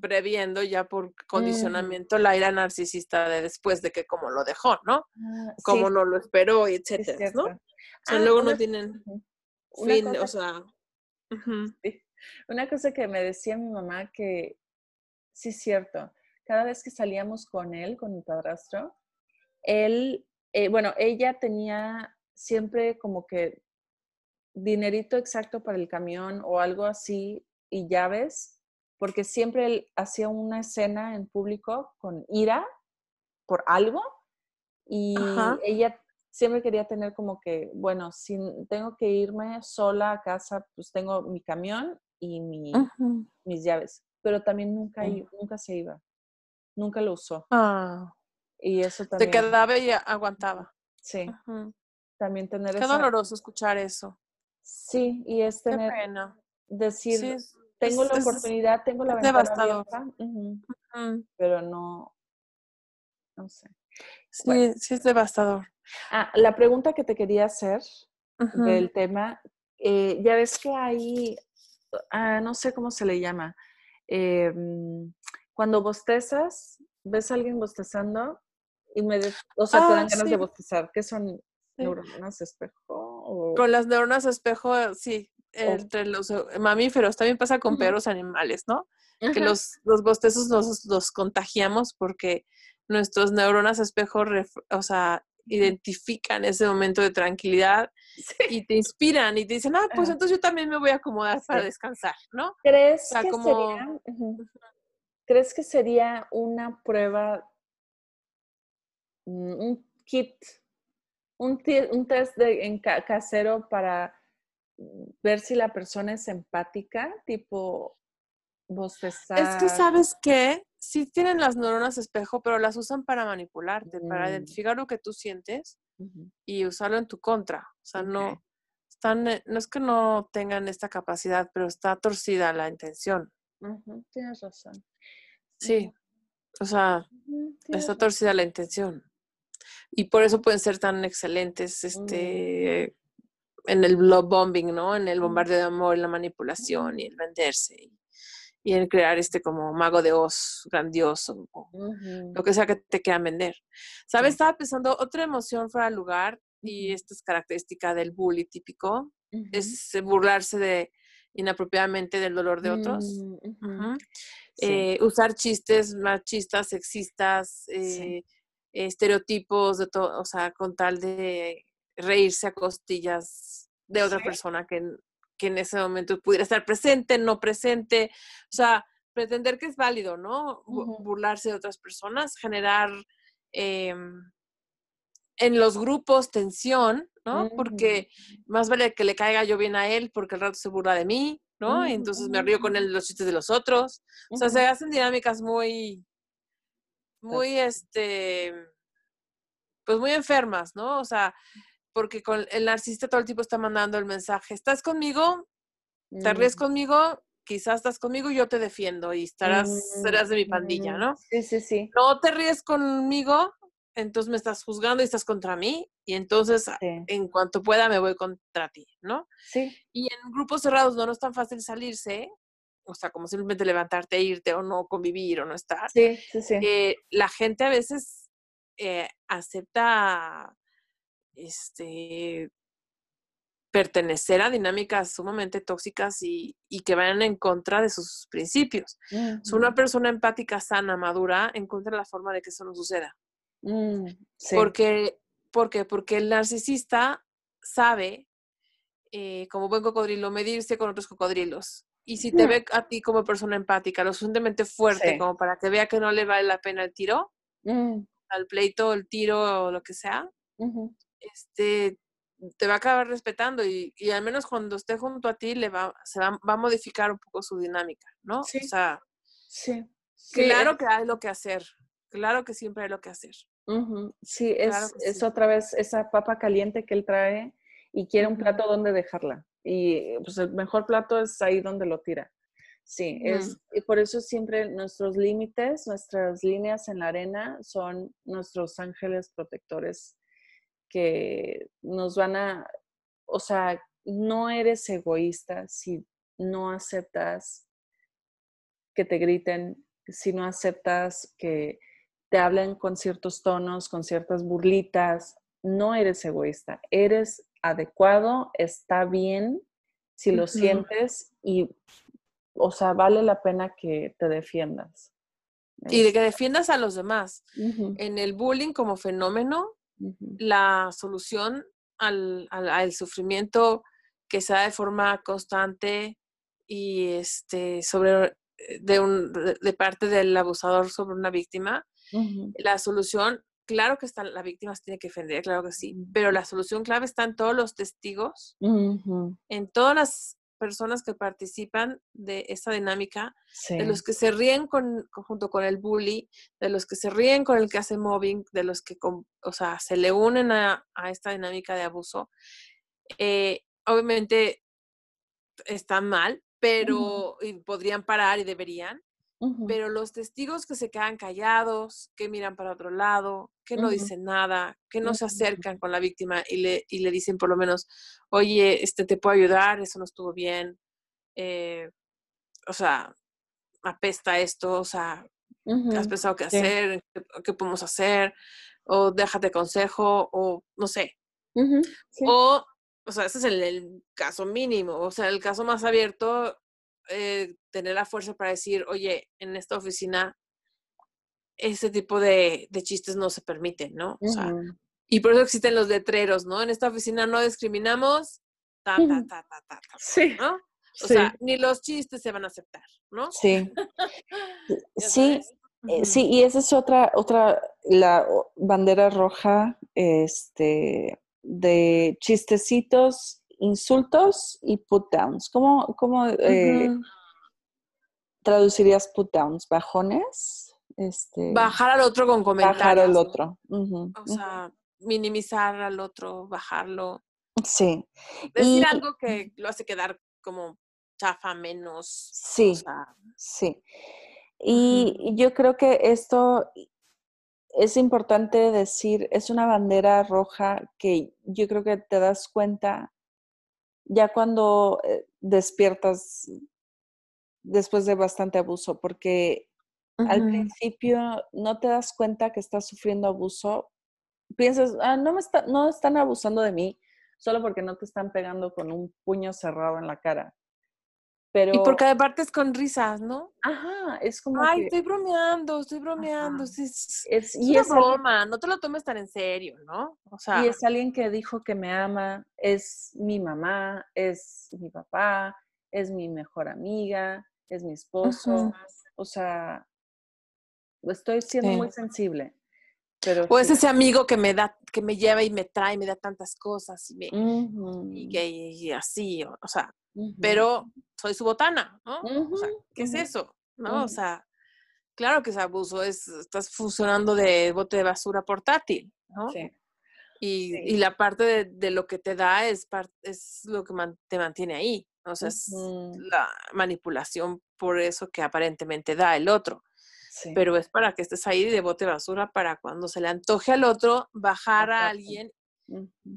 previendo ya por condicionamiento la ira narcisista de después de que como lo dejó, ¿no? Ah, como no lo esperó, etcétera, ¿no? O sea, ah, luego no tienen fin, o sea. Una cosa que me decía mi mamá que sí es cierto, cada vez que salíamos con él, con mi padrastro, él, eh, bueno, ella tenía siempre como que dinerito exacto para el camión o algo así y llaves, porque siempre él hacía una escena en público con ira por algo y ella siempre quería tener como que, bueno, si tengo que irme sola a casa, pues tengo mi camión y mi, mis llaves, pero también nunca, nunca se iba, nunca lo usó. Ah. Y eso también. Se quedaba y aguantaba. Sí. También tener Qué doloroso escuchar eso. Sí, y es tener, Qué pena. decir, tengo la oportunidad, tengo la ventana abierta, pero no, no sé. Sí, sí es devastador. Ah, la pregunta que te quería hacer del tema, eh, ya ves que hay, ah, no sé cómo se le llama, em, cuando bostezas, ves a alguien bostezando y me, o sea, te dan ah, ganas de bostezar, ¿qué son neuronas espejo? Con las neuronas espejo, sí, entre los eh, mamíferos, también pasa con perros animales, ¿no? Que los, los bostezos los, los contagiamos porque nuestros neuronas espejo, o sea, identifican ese momento de tranquilidad y te inspiran y te dicen, ah, pues entonces yo también me voy a acomodar para descansar, ¿no? ¿Crees, que sería, ¿Crees que sería una prueba, un kit, un, un test de, en casero para ver si la persona es empática, tipo bostezar? Es que sabes qué, sí tienen las neuronas espejo, pero las usan para manipularte, para mm. identificar lo que tú sientes y usarlo en tu contra. O sea, no, están, eh, no es que no tengan esta capacidad, pero está torcida la intención. Tienes razón. Sí, o sea, está torcida la intención. Y por eso pueden ser tan excelentes mm. este, en el love bombing, ¿no? En el bombardeo de amor, en la manipulación y el venderse y en crear este como mago de Oz grandioso, lo que sea que te quieran vender. ¿Sabes? Estaba pensando otra emoción fuera de lugar y esta es característica del bully típico, es burlarse de inapropiadamente del dolor de otros. Mm, eh, usar chistes machistas, sexistas, eh, estereotipos de todo, o sea, con tal de reírse a costillas de otra persona que que en ese momento pudiera estar presente, no presente, o sea, pretender que es válido, ¿no? Burlarse de otras personas, generar em, en los grupos tensión, ¿no? Porque más vale que le caiga yo bien a él porque el rato se burla de mí, ¿no? Entonces me río con él los chistes de los otros. O sea, se hacen dinámicas muy, muy, este, pues muy enfermas, ¿no? O sea, porque con el narcisista todo el tiempo está mandando el mensaje, ¿estás conmigo? ¿Te ríes mm. conmigo? Quizás estás conmigo y yo te defiendo y estarás, mm, serás de mi pandilla, ¿no? Sí, sí, sí. No te ríes conmigo, entonces me estás juzgando y estás contra mí y entonces en cuanto pueda me voy contra ti, ¿no? Sí. Y en grupos cerrados no, es tan fácil salirse, o sea, como simplemente levantarte, irte o no convivir o no estar. Sí, sí, sí. Eh, la gente a veces eh, acepta este, pertenecer a dinámicas sumamente tóxicas y, que vayan en contra de sus principios. una persona empática, sana, madura, encuentra la forma de que eso no suceda. Mm, porque, ¿Por qué? Porque el narcisista sabe, eh, como buen cocodrilo, medirse con otros cocodrilos. Y si te ve a ti como persona empática, lo suficientemente fuerte como para que vea que no le vale la pena el tiro, mm. al pleito, el tiro o lo que sea, este, te va a acabar respetando y, al menos cuando esté junto a ti le va, se va, a modificar un poco su dinámica, ¿no? Sí. O sea, sí. claro que hay lo que hacer, claro que siempre hay lo que hacer. Sí, es, es otra vez esa papa caliente que él trae y quiere un plato donde dejarla. Y pues el mejor plato es ahí donde lo tira. Sí, es, y por eso siempre nuestros límites, nuestras líneas en la arena son nuestros ángeles protectores que nos van a, o sea, no eres egoísta si no aceptas que te griten, si no aceptas que te hablen con ciertos tonos, con ciertas burlitas, no eres egoísta, eres adecuado, está bien si lo sientes y o sea, vale la pena que te defiendas. Y de que defiendas a los demás. En el bullying como fenómeno, la solución al, al, sufrimiento que se da de forma constante y este sobre eh, de, un, de parte del abusador sobre una víctima, la solución, claro que está, la víctima se tiene que defender, claro que sí, pero la solución clave está en todos los testigos, en todas las personas que participan de esta dinámica, de los que se ríen con, junto con el bully, de los que se ríen con el que hace mobbing, de los que, o sea, se le unen a, esta dinámica de abuso. Eh, obviamente están mal, pero podrían parar y deberían, pero los testigos que se quedan callados, que miran para otro lado, que no dicen nada, que no se acercan con la víctima y le, y le dicen por lo menos, oye, este te puedo ayudar, eso no estuvo bien, eh, o sea, apesta esto, o sea, has pensado qué hacer, ¿Qué, podemos hacer, o déjate consejo, o no sé. O, o sea, ese es el, caso mínimo, o sea, el caso más abierto, eh, tener la fuerza para decir, oye, en esta oficina ese tipo de, chistes no se permiten, ¿no? O sea, y por eso existen los letreros, ¿no? En esta oficina no discriminamos, ta, ta, ta, ta, ta, sí. ¿no? O sea, ni los chistes se van a aceptar, ¿no? Sí. sí. Eh, sí, y esa es otra, otra, la bandera roja, este, de chistecitos, insultos y put downs. ¿Cómo, cómo eh, traducirías put downs? ¿Bajones? Este, bajar al otro con comentarios. Bajar al otro. O sea, minimizar al otro, bajarlo. Sí. Decir algo que lo hace quedar como chafa menos. Sí. sí. Y yo creo que esto es importante decir, es una bandera roja que yo creo que te das cuenta ya cuando eh, despiertas después de bastante abuso, porque al principio no te das cuenta que estás sufriendo abuso. Piensas, ah, no, me está, no están abusando de mí solo porque no te están pegando con un puño cerrado en la cara. Pero... Y porque aparte es con risas, ¿no? Ajá, es como. Ay, estoy bromeando, estoy bromeando. Es, es, y es broma, no te lo tomes tan en serio, ¿no? O sea. Y es alguien que dijo que me ama, es mi mamá, es mi papá, es mi mejor amiga, es mi esposo. O sea, estoy siendo muy sensible. Pero o es ese amigo que me da, que me lleva y me trae, me da tantas cosas y, y, así, o, sea, pero soy su botana, ¿no? o sea, ¿qué es eso? ¿No? O sea, claro que es abuso, es, estás funcionando de bote de basura portátil, ¿no? Sí. Y, y, la parte de, de, lo que te da es, es lo que te mantiene ahí. O sea, es la manipulación por eso que aparentemente da el otro pero es para que estés ahí de bote basura para cuando se le antoje al otro bajar a alguien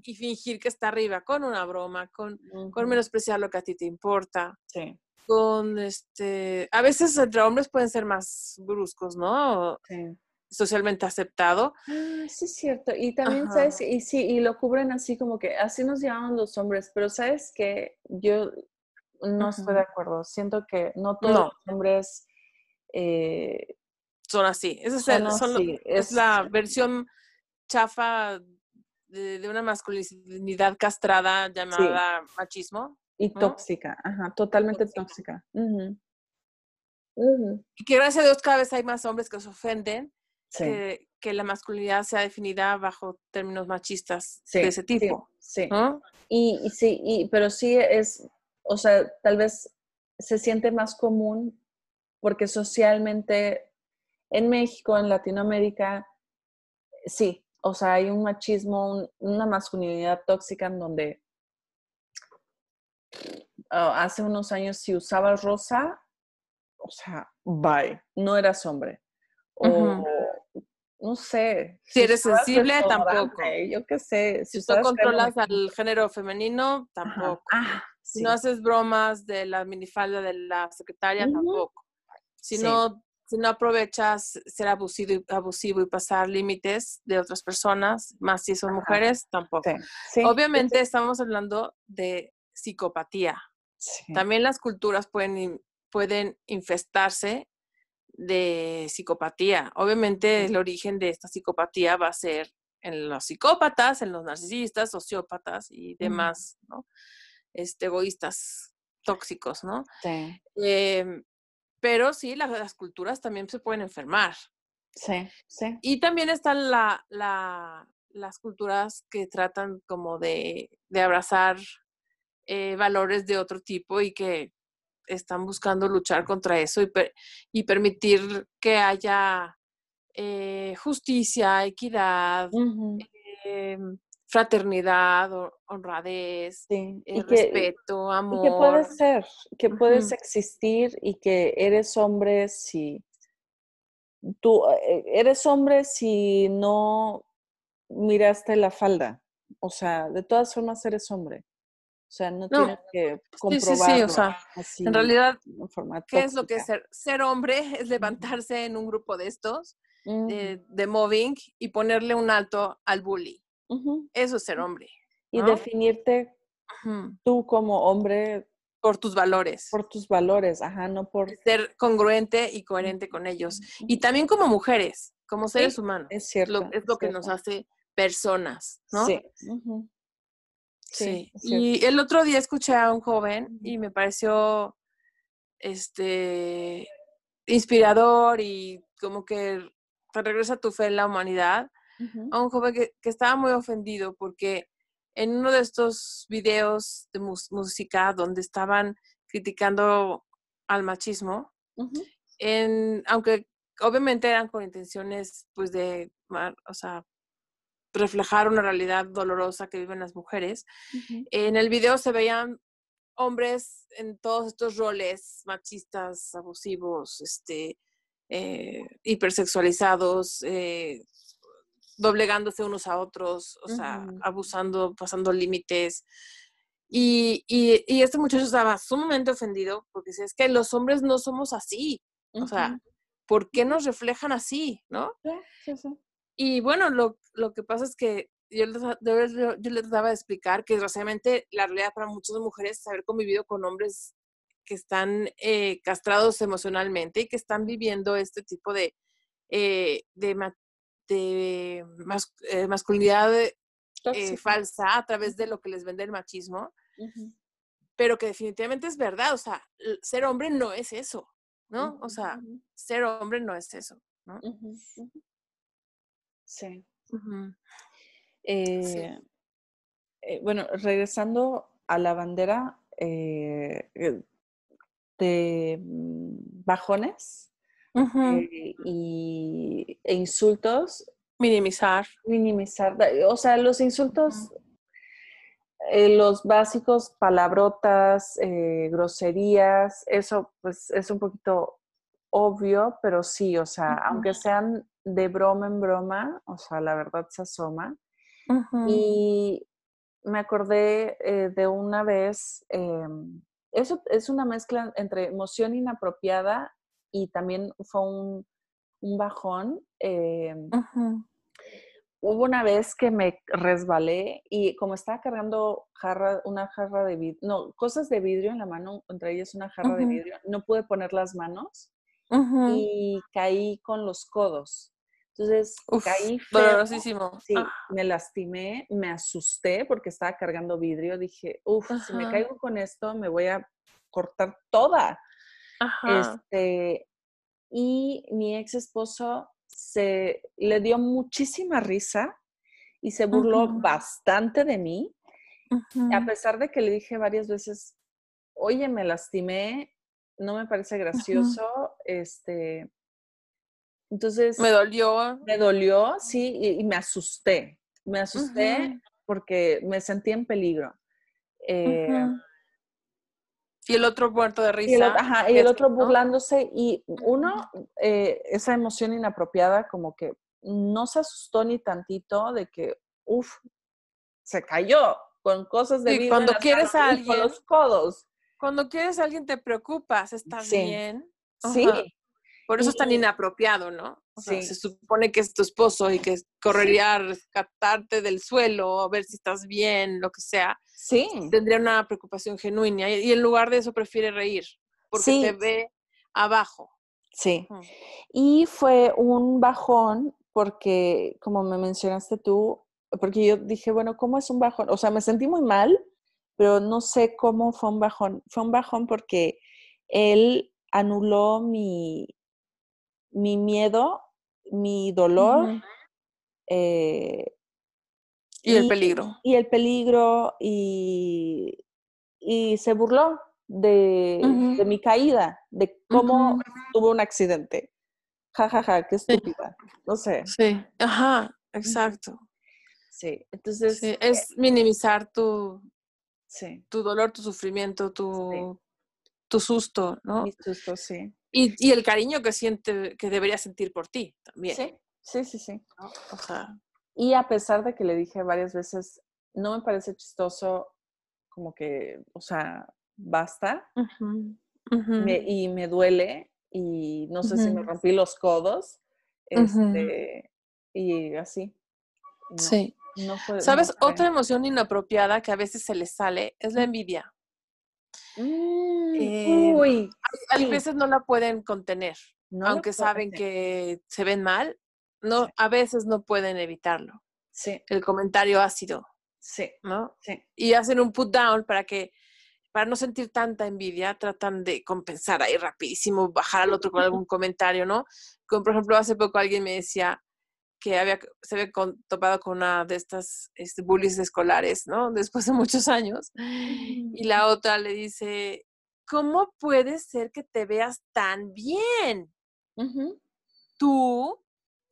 y fingir que está arriba con una broma, con, con menospreciar lo que a ti te importa. Sí. Con este, a veces entre hombres pueden ser más bruscos, ¿no? Sí. Socialmente aceptado. Ah, sí, es cierto. Y también, ¿sabes? Y sí, y lo cubren así como que así nos llaman los hombres, pero ¿sabes que Yo no estoy de acuerdo. Siento que no todos los hombres eh, son así. es, es, la versión chafa de, una masculinidad castrada llamada machismo. Y tóxica, ajá, totalmente tóxica. Y que gracias a Dios cada vez hay más hombres que se ofenden que, que, la masculinidad sea definida bajo términos machistas de ese tipo. Sí. Y, y, sí, y, pero sí es, o sea, tal vez se siente más común porque socialmente en México, en Latinoamérica, sí, o sea, hay un machismo, una masculinidad tóxica en donde ah, hace unos años si usabas rosa, o sea, bye, no eras hombre. O no sé. Si, eres sensible, tampoco. Yo qué sé. Si, tú controlas al género femenino, tampoco. Ah, si no haces bromas de la minifalda de la secretaria, tampoco. Si no si no aprovechas ser abusivo y, abusivo y pasar límites de otras personas, más si son mujeres, tampoco. Obviamente estamos hablando de psicopatía. También las culturas pueden pueden infestarse de psicopatía. Obviamente el origen de esta psicopatía va a ser en los psicópatas, en los narcisistas, sociópatas y demás, ¿no? Este, egoístas tóxicos, ¿no? Sí. Em, pero sí, las culturas también se pueden enfermar. Sí, sí. Y también están la, las culturas que tratan como de, abrazar eh, valores de otro tipo y que están buscando luchar contra eso y, y permitir que haya eh, justicia, equidad, em, fraternidad, honradez, eh, respeto, amor. Y que puedes ser, que puedes existir y que eres hombre si tú eres hombre si no miraste la falda. O sea, de todas formas eres hombre. O sea, no, tienes que comprobarlo. Sí, sí, o sea, en realidad, ¿qué es lo que es ser? Ser hombre es levantarse en un grupo de estos, de, mobbing, y ponerle un alto al bully. Eso es ser hombre. Y definirte tú como hombre. Por tus valores. Por tus valores, ajá, no por... Ser congruente y coherente con ellos. Y también como mujeres, como seres humanos. Es cierto. es lo que nos hace personas, ¿no? Sí. Sí. Y el otro día escuché a un joven y me pareció este inspirador y como que regresa tu fe en la humanidad. A un joven que, estaba muy ofendido porque en uno de estos videos de música donde estaban criticando al machismo, en, aunque obviamente eran con intenciones pues de, o sea, reflejar una realidad dolorosa que viven las mujeres. En el video se veían hombres en todos estos roles machistas, abusivos, este, eh, hipersexualizados, eh, doblegándose unos a otros, o sea, abusando, pasando límites. Y, y, este muchacho estaba sumamente ofendido porque dice, es que los hombres no somos así. O sea, ¿por qué nos reflejan así? ¿No? Sí, sí, y bueno, lo, lo que pasa es que yo les, yo les trataba de explicar que desgraciadamente la realidad para muchas mujeres es haber convivido con hombres que están eh, castrados emocionalmente y que están viviendo este tipo de, eh, de, de eh, masculinidad falsa a través de lo que les vende el machismo, pero que definitivamente es verdad, o sea, ser hombre no es eso, ¿no? O sea, ser hombre no es eso, ¿no? Sí. Eh, eh, bueno, regresando a la bandera eh, bajones y, e insultos. Minimizar. Minimizar. O sea, los insultos, los básicos, palabrotas, groserías, eso pues es un poquito obvio, pero sí, o sea, aunque sean de broma en broma, o sea, la verdad se asoma. Y me acordé eh, de una vez, em, eso es una mezcla entre emoción inapropiada y también fue un, bajón. Em, hubo una vez que me resbalé y como estaba cargando jarra, una jarra de vidrio, no, cosas de vidrio en la mano, entre ellas una jarra de vidrio, no pude poner las manos y caí con los codos. Entonces caí dolorosísimo. Sí, ah. me lastimé, me asusté porque estaba cargando vidrio. Dije, uff, si me caigo con esto, me voy a cortar toda. Este, y mi ex esposo se le dio muchísima risa y se burló bastante de mí. A pesar de que le dije varias veces, oye, me lastimé, no me parece gracioso, este, entonces... Me dolió. Me dolió, sí, y, me asusté. Me asusté porque me sentí en peligro. Eh, y el otro muerto de risa. Y el, ajá, y el otro burlándose. Y uno, eh, esa emoción inapropiada, como que no se asustó ni tantito de que, uff, se cayó con cosas de y cuando quieres a alguien. Con los codos. Cuando quieres a alguien te preocupas, ¿estás bien? Sí, por eso es tan inapropiado, ¿no? O sea, se supone que es tu esposo y que correría a rescatarte del suelo, a ver si estás bien, lo que sea. Sí. Tendría una preocupación genuina y en lugar de eso prefiere reír. porque te ve abajo. Sí. Y fue un bajón porque, como me mencionaste tú, porque yo dije, bueno, ¿cómo es un bajón? O sea, me sentí muy mal, pero no sé cómo fue un bajón. Fue un bajón porque él anuló mi, mi miedo, mi dolor. Eh, y, el peligro. Y el peligro, y, y se burló de, mi caída, de cómo tuvo un accidente. Ja, ja, ja, qué estúpida. No sé. Sí, ajá, exacto. Sí, entonces. es minimizar tu, tu dolor, tu sufrimiento, tu, tu susto, ¿no? Mi susto, sí. Y, y, el cariño que siente, que debería sentir por ti también. Sí, sí, sí, sí. O sea. Y a pesar de que le dije varias veces, no me parece chistoso, como que, o sea, basta. y me duele y no sé si me rompí los codos. Este, y así. sí. ¿Sabes? Otra emoción inapropiada que a veces se les sale es la envidia. Mm, eh, uy, a, veces no la pueden contener, aunque saben que se ven mal, no, a veces no pueden evitarlo. Sí. El comentario ácido. Sí. ¿No? Sí. Y hacen un put down para que para no sentir tanta envidia, tratan de compensar ahí rapidísimo, bajar al otro con algún comentario, ¿no? Como por ejemplo, hace poco alguien me decía que había, se había topado con una de estas este, bullies escolares, ¿no? Después de muchos años. Y la otra le dice, ¿cómo puede ser que te veas tan bien? Tú,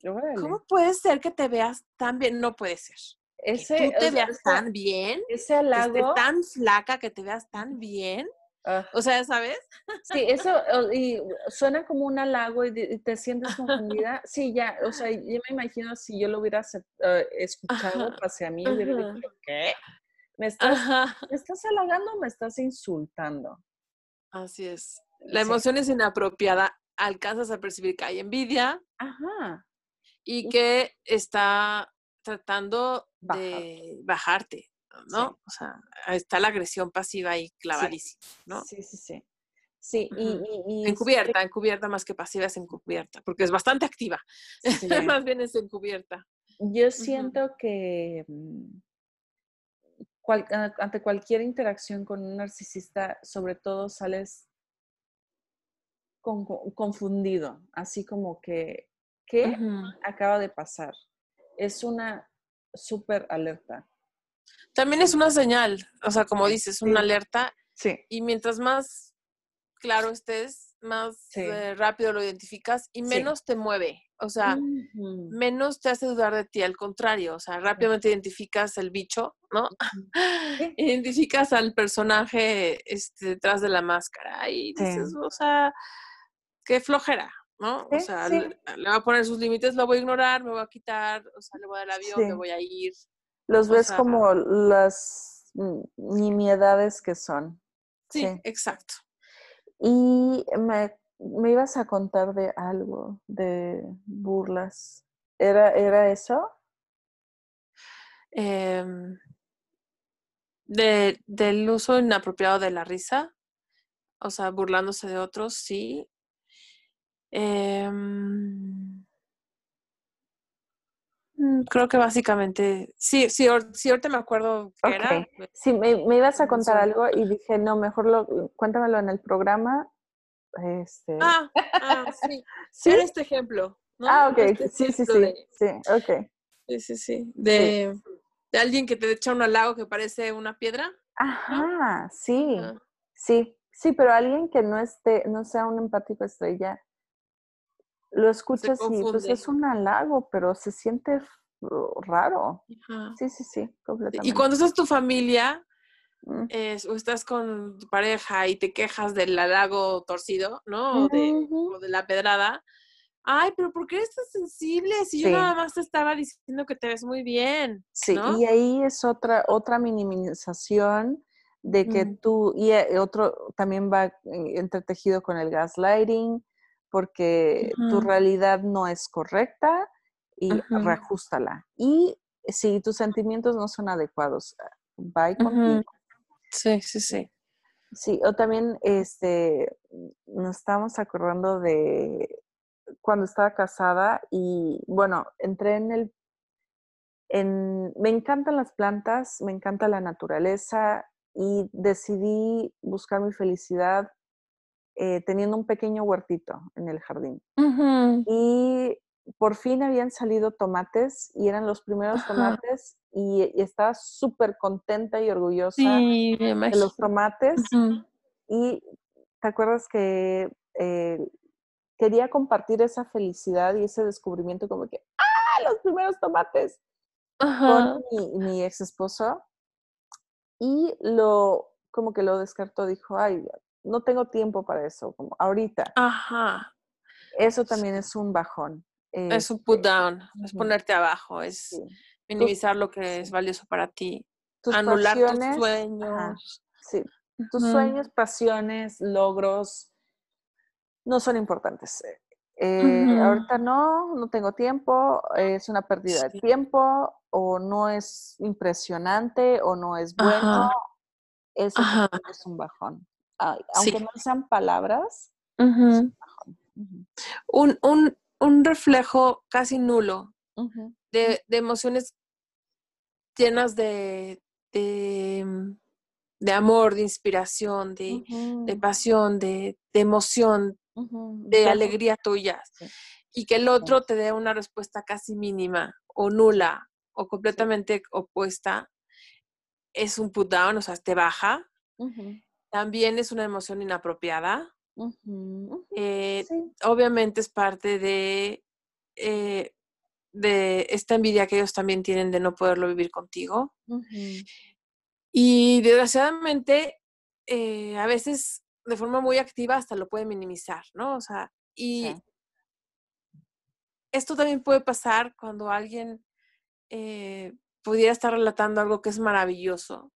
¿cómo puede ser que te veas tan bien? No puede ser ese, tú te veas tan bien, ese halago, tan flaca, que te veas tan bien. Ah. O sea, ¿sabes? Sí, eso y suena como un halago y, te sientes confundida. Sí, ya, o sea, yo me imagino si yo lo hubiera eh, escuchado, pase a mí, hubiera dicho, ¿qué? ¿Me estás, ¿Me estás halagando o me estás insultando? Así es. La emoción es inapropiada. Alcanzas a percibir que hay envidia. Ajá. Y que está tratando de bajarte, ¿no? O sea, está la agresión pasiva ahí clavadísima, ¿no? Sí, sí, sí. Sí, y, encubierta, encubierta más que pasiva es encubierta, porque es bastante activa. más bien es encubierta. Yo siento que mm, ante cualquier interacción con un narcisista, sobre todo sales confundido, así como que, ¿qué acaba de pasar? es una súper alerta. También es una señal, o sea, como dices, una alerta. Sí. Y mientras más claro estés, más eh, rápido lo identificas y menos te mueve. O sea, menos te hace dudar de ti, al contrario, o sea, rápidamente identificas el bicho, ¿no? identificas al personaje este, detrás de la máscara y dices, o sea, qué flojera, ¿no? o sea, le, va a poner sus límites, lo voy a ignorar, me voy a quitar, o sea, le voy a dar avión, me voy a ir. Los ves como las nimiedades que son. Sí, exacto. Y me, me, ibas a contar de algo, de burlas. ¿Era, era eso? Em, de, del uso inapropiado de la risa, o sea, burlándose de otros, sí. Em, creo que básicamente, sí, sí, sí ahorita me acuerdo que era. Sí, me, ibas a contar algo y dije, no, mejor lo, cuéntamelo en el programa. Este... Ah, ah sí. sí. este ejemplo. Ah, ok, este sí, sí, sí, sí, ok. Sí, sí, sí. De, de, alguien que te echa un halago que parece una piedra. Ajá, sí, sí, sí, pero alguien que no esté, no sea un empático estrella, lo escuchas y pues es un halago, pero se siente raro. Sí, sí, sí, completamente. Y cuando estás tu familia mm. o estás con tu pareja y te quejas del halago torcido, ¿no? O de, la pedrada. Ay, pero ¿por qué eres tan sensible? Si yo nada más te estaba diciendo que te ves muy bien. Sí, y ahí es otra, otra minimización de que mm. tú, y eh, otro también va eh, entretejido con el gaslighting, porque tu realidad no es correcta y reajustala. Y si tus sentimientos no son adecuados, bye contigo. Sí, sí, sí. Sí, o también este, nos estábamos acordando de cuando estaba casada y bueno, entré en el... En, me encantan las plantas, me encanta la naturaleza y decidí buscar mi felicidad eh, teniendo un pequeño huertito en el jardín. Y por fin habían salido tomates y eran los primeros tomates y, estaba súper contenta y orgullosa de los tomates. Y te acuerdas que eh, quería compartir esa felicidad y ese descubrimiento como que, ¡ah! Los primeros tomates con mi, mi, ex esposo. Y lo, como que lo descartó, dijo, ay, no tengo tiempo para eso, como ahorita. Ajá. Eso también es un bajón. Es un put este, down, es ponerte abajo, es minimizar lo que es valioso para ti, anular tus sueños. sí, tus sueños, pasiones, logros no son importantes. Eh, ahorita no, no tengo tiempo, es una pérdida de tiempo, o no es impresionante, o no es bueno. Eso es un bajón. Aunque no sean palabras, un un, un, un reflejo casi nulo de, emociones llenas de, de, mm, amor, de inspiración, de, pasión, de, emoción, de alegría tuya. Y que el otro te dé una respuesta casi mínima o nula o completamente opuesta, es un put down, o sea, te baja. También es una emoción inapropiada eh, obviamente es parte de, eh, de esta envidia que ellos también tienen de no poderlo vivir contigo. Y desgraciadamente, eh, a veces de forma muy activa hasta lo puede minimizar, ¿no? O sea, y esto también puede pasar cuando alguien pudiera estar relatando algo que es maravilloso,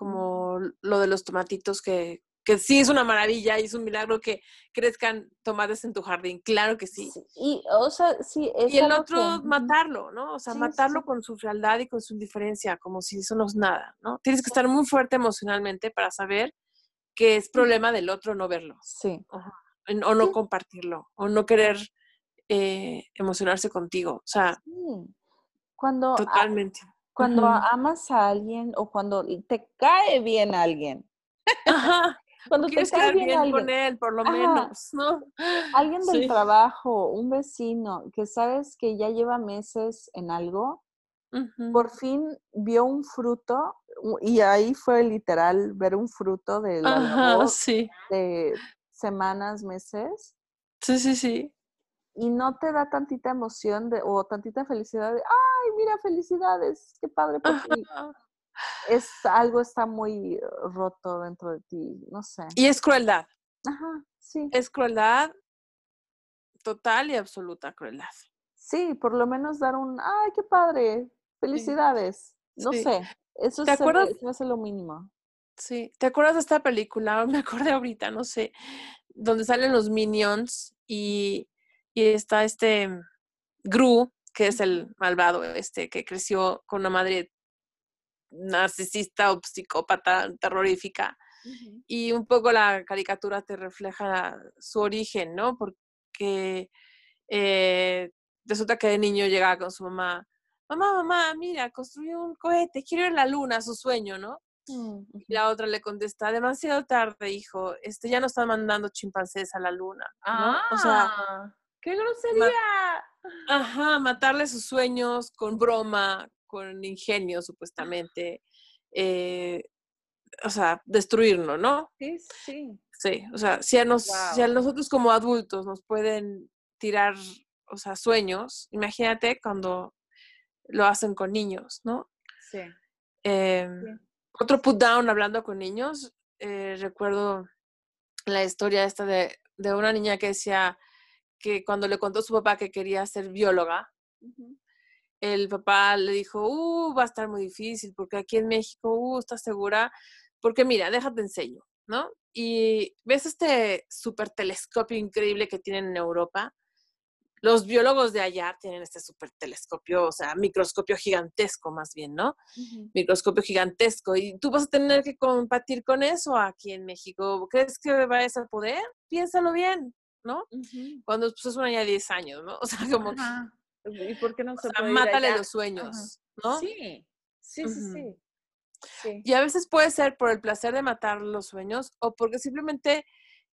como lo de los tomatitos que, que sí es una maravilla y es un milagro que crezcan tomates en tu jardín, claro que sí. y, o sea, sí, y el otro, matarlo, ¿no? O sea, matarlo con su frialdad y con su indiferencia, como si eso no es nada, ¿no? Tienes que estar muy fuerte emocionalmente para saber que es problema del otro no verlo. Sí. O, no compartirlo, o no querer eh, emocionarse contigo. O sea, cuando... Totalmente. Cuando amas a alguien o cuando te cae bien alguien. Ajá. Cuando te cae bien, alguien, con él, por lo menos, ¿no? Alguien del trabajo, un vecino, que sabes que ya lleva meses en algo, por fin vio un fruto, y ahí fue literal ver un fruto de la de semanas, meses. Sí, sí, sí. Y no te da tantita emoción de, o tantita felicidad de, ay, mira, felicidades, qué padre por ti es algo está muy roto dentro de ti, no sé. Y es crueldad. Ajá, sí. Es crueldad, total y absoluta crueldad. Sí, por lo menos dar un, ay, qué padre, felicidades. No sé, eso ¿Te acuerdas? es lo mínimo. Sí, ¿te acuerdas de esta película? Me acordé ahorita, no sé, donde salen los minions y, y está este Gru, que es el malvado, este, que creció con una madre narcisista o psicópata terrorífica. Y un poco la caricatura te refleja su origen, ¿no? Porque eh, resulta que de niño llegaba con su mamá, mamá, mamá, mira, construí un cohete, quiero ir a la luna, su sueño, ¿no? Mm, y la otra le contesta, demasiado tarde, hijo, este, ya no están mandando chimpancés a la luna, ¿no? o sea, ah, ¡qué grosería! Ajá, matarle sus sueños con broma, con ingenio supuestamente, eh, o sea, destruirlo, ¿no? Sí, sí. Sí, o sea, si a, nos, si a nosotros como adultos nos pueden tirar, o sea, sueños, imagínate cuando lo hacen con niños, ¿no? Sí. Em, otro put down hablando con niños, eh, recuerdo la historia esta de, de, una niña que decía que cuando le contó a su papá que quería ser bióloga, el papá le dijo, uh, va a estar muy difícil porque aquí en México, uh, ¿estás segura? Porque mira, déjate enseño, ¿no? Y ves este super telescopio increíble que tienen en Europa, los biólogos de allá tienen este super telescopio, o sea, microscopio gigantesco más bien, ¿no? Microscopio gigantesco. Y tú vas a tener que compartir con eso aquí en México. ¿Crees que vayas a poder? Piénsalo bien, ¿no? Cuando pues, es una ya 10 años, ¿no? O sea, como... ¿Y por qué no se o mátale los sueños, ¿no? Sí, sí, sí, sí. Y a veces puede ser por el placer de matar los sueños o porque simplemente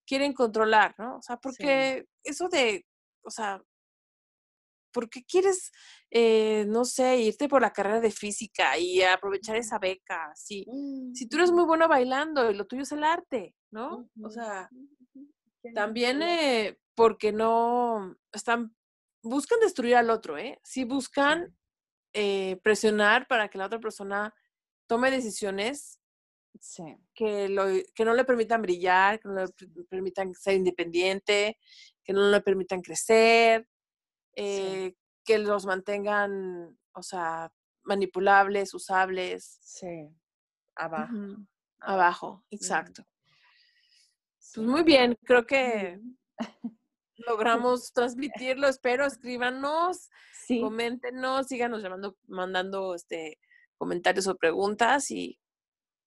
quieren controlar, ¿no? O sea, porque eso de, o sea, ¿por qué quieres, eh, no sé, irte por la carrera de física y aprovechar esa beca? Si, si tú eres muy bueno bailando y lo tuyo es el arte, ¿no? O sea, también eh, porque no están, buscan destruir al otro, ¿eh? Sí buscan eh, presionar para que la otra persona tome decisiones que, lo, que no le permitan brillar, que no le permitan ser independiente, que no le permitan crecer, eh, que los mantengan, o sea, manipulables, usables. Sí, abajo. Abajo, exacto. Pues muy bien, creo que logramos transmitirlo, espero, escríbanos, coméntenos, síganos llamando, mandando este comentarios o preguntas y,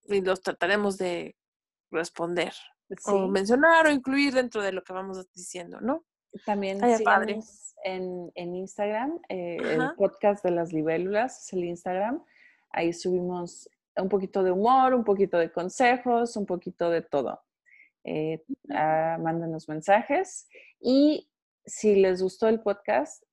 y los trataremos de responder o mencionar o incluir dentro de lo que vamos diciendo, ¿no? También síganos en, en, Instagram, eh, el podcast de las libélulas es el Instagram. Ahí subimos un poquito de humor, un poquito de consejos, un poquito de todo. Eh, ah, mándanos mensajes y si les gustó el podcast,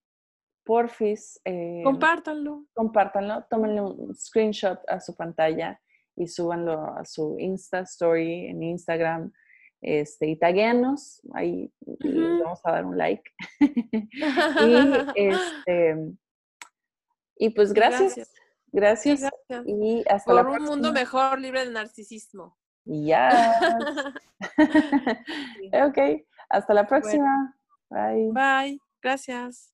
porfis. Eh, compártanlo. Compártanlo, tómenle un screenshot a su pantalla y súbanlo a su Insta Story en Instagram este, y tagueanos, ahí vamos a dar un like. y, este, y pues gracias. Gracias. Y hasta Por un mundo mejor libre de narcisismo. Ya. ok. Hasta la próxima. Bye. Bye. Gracias.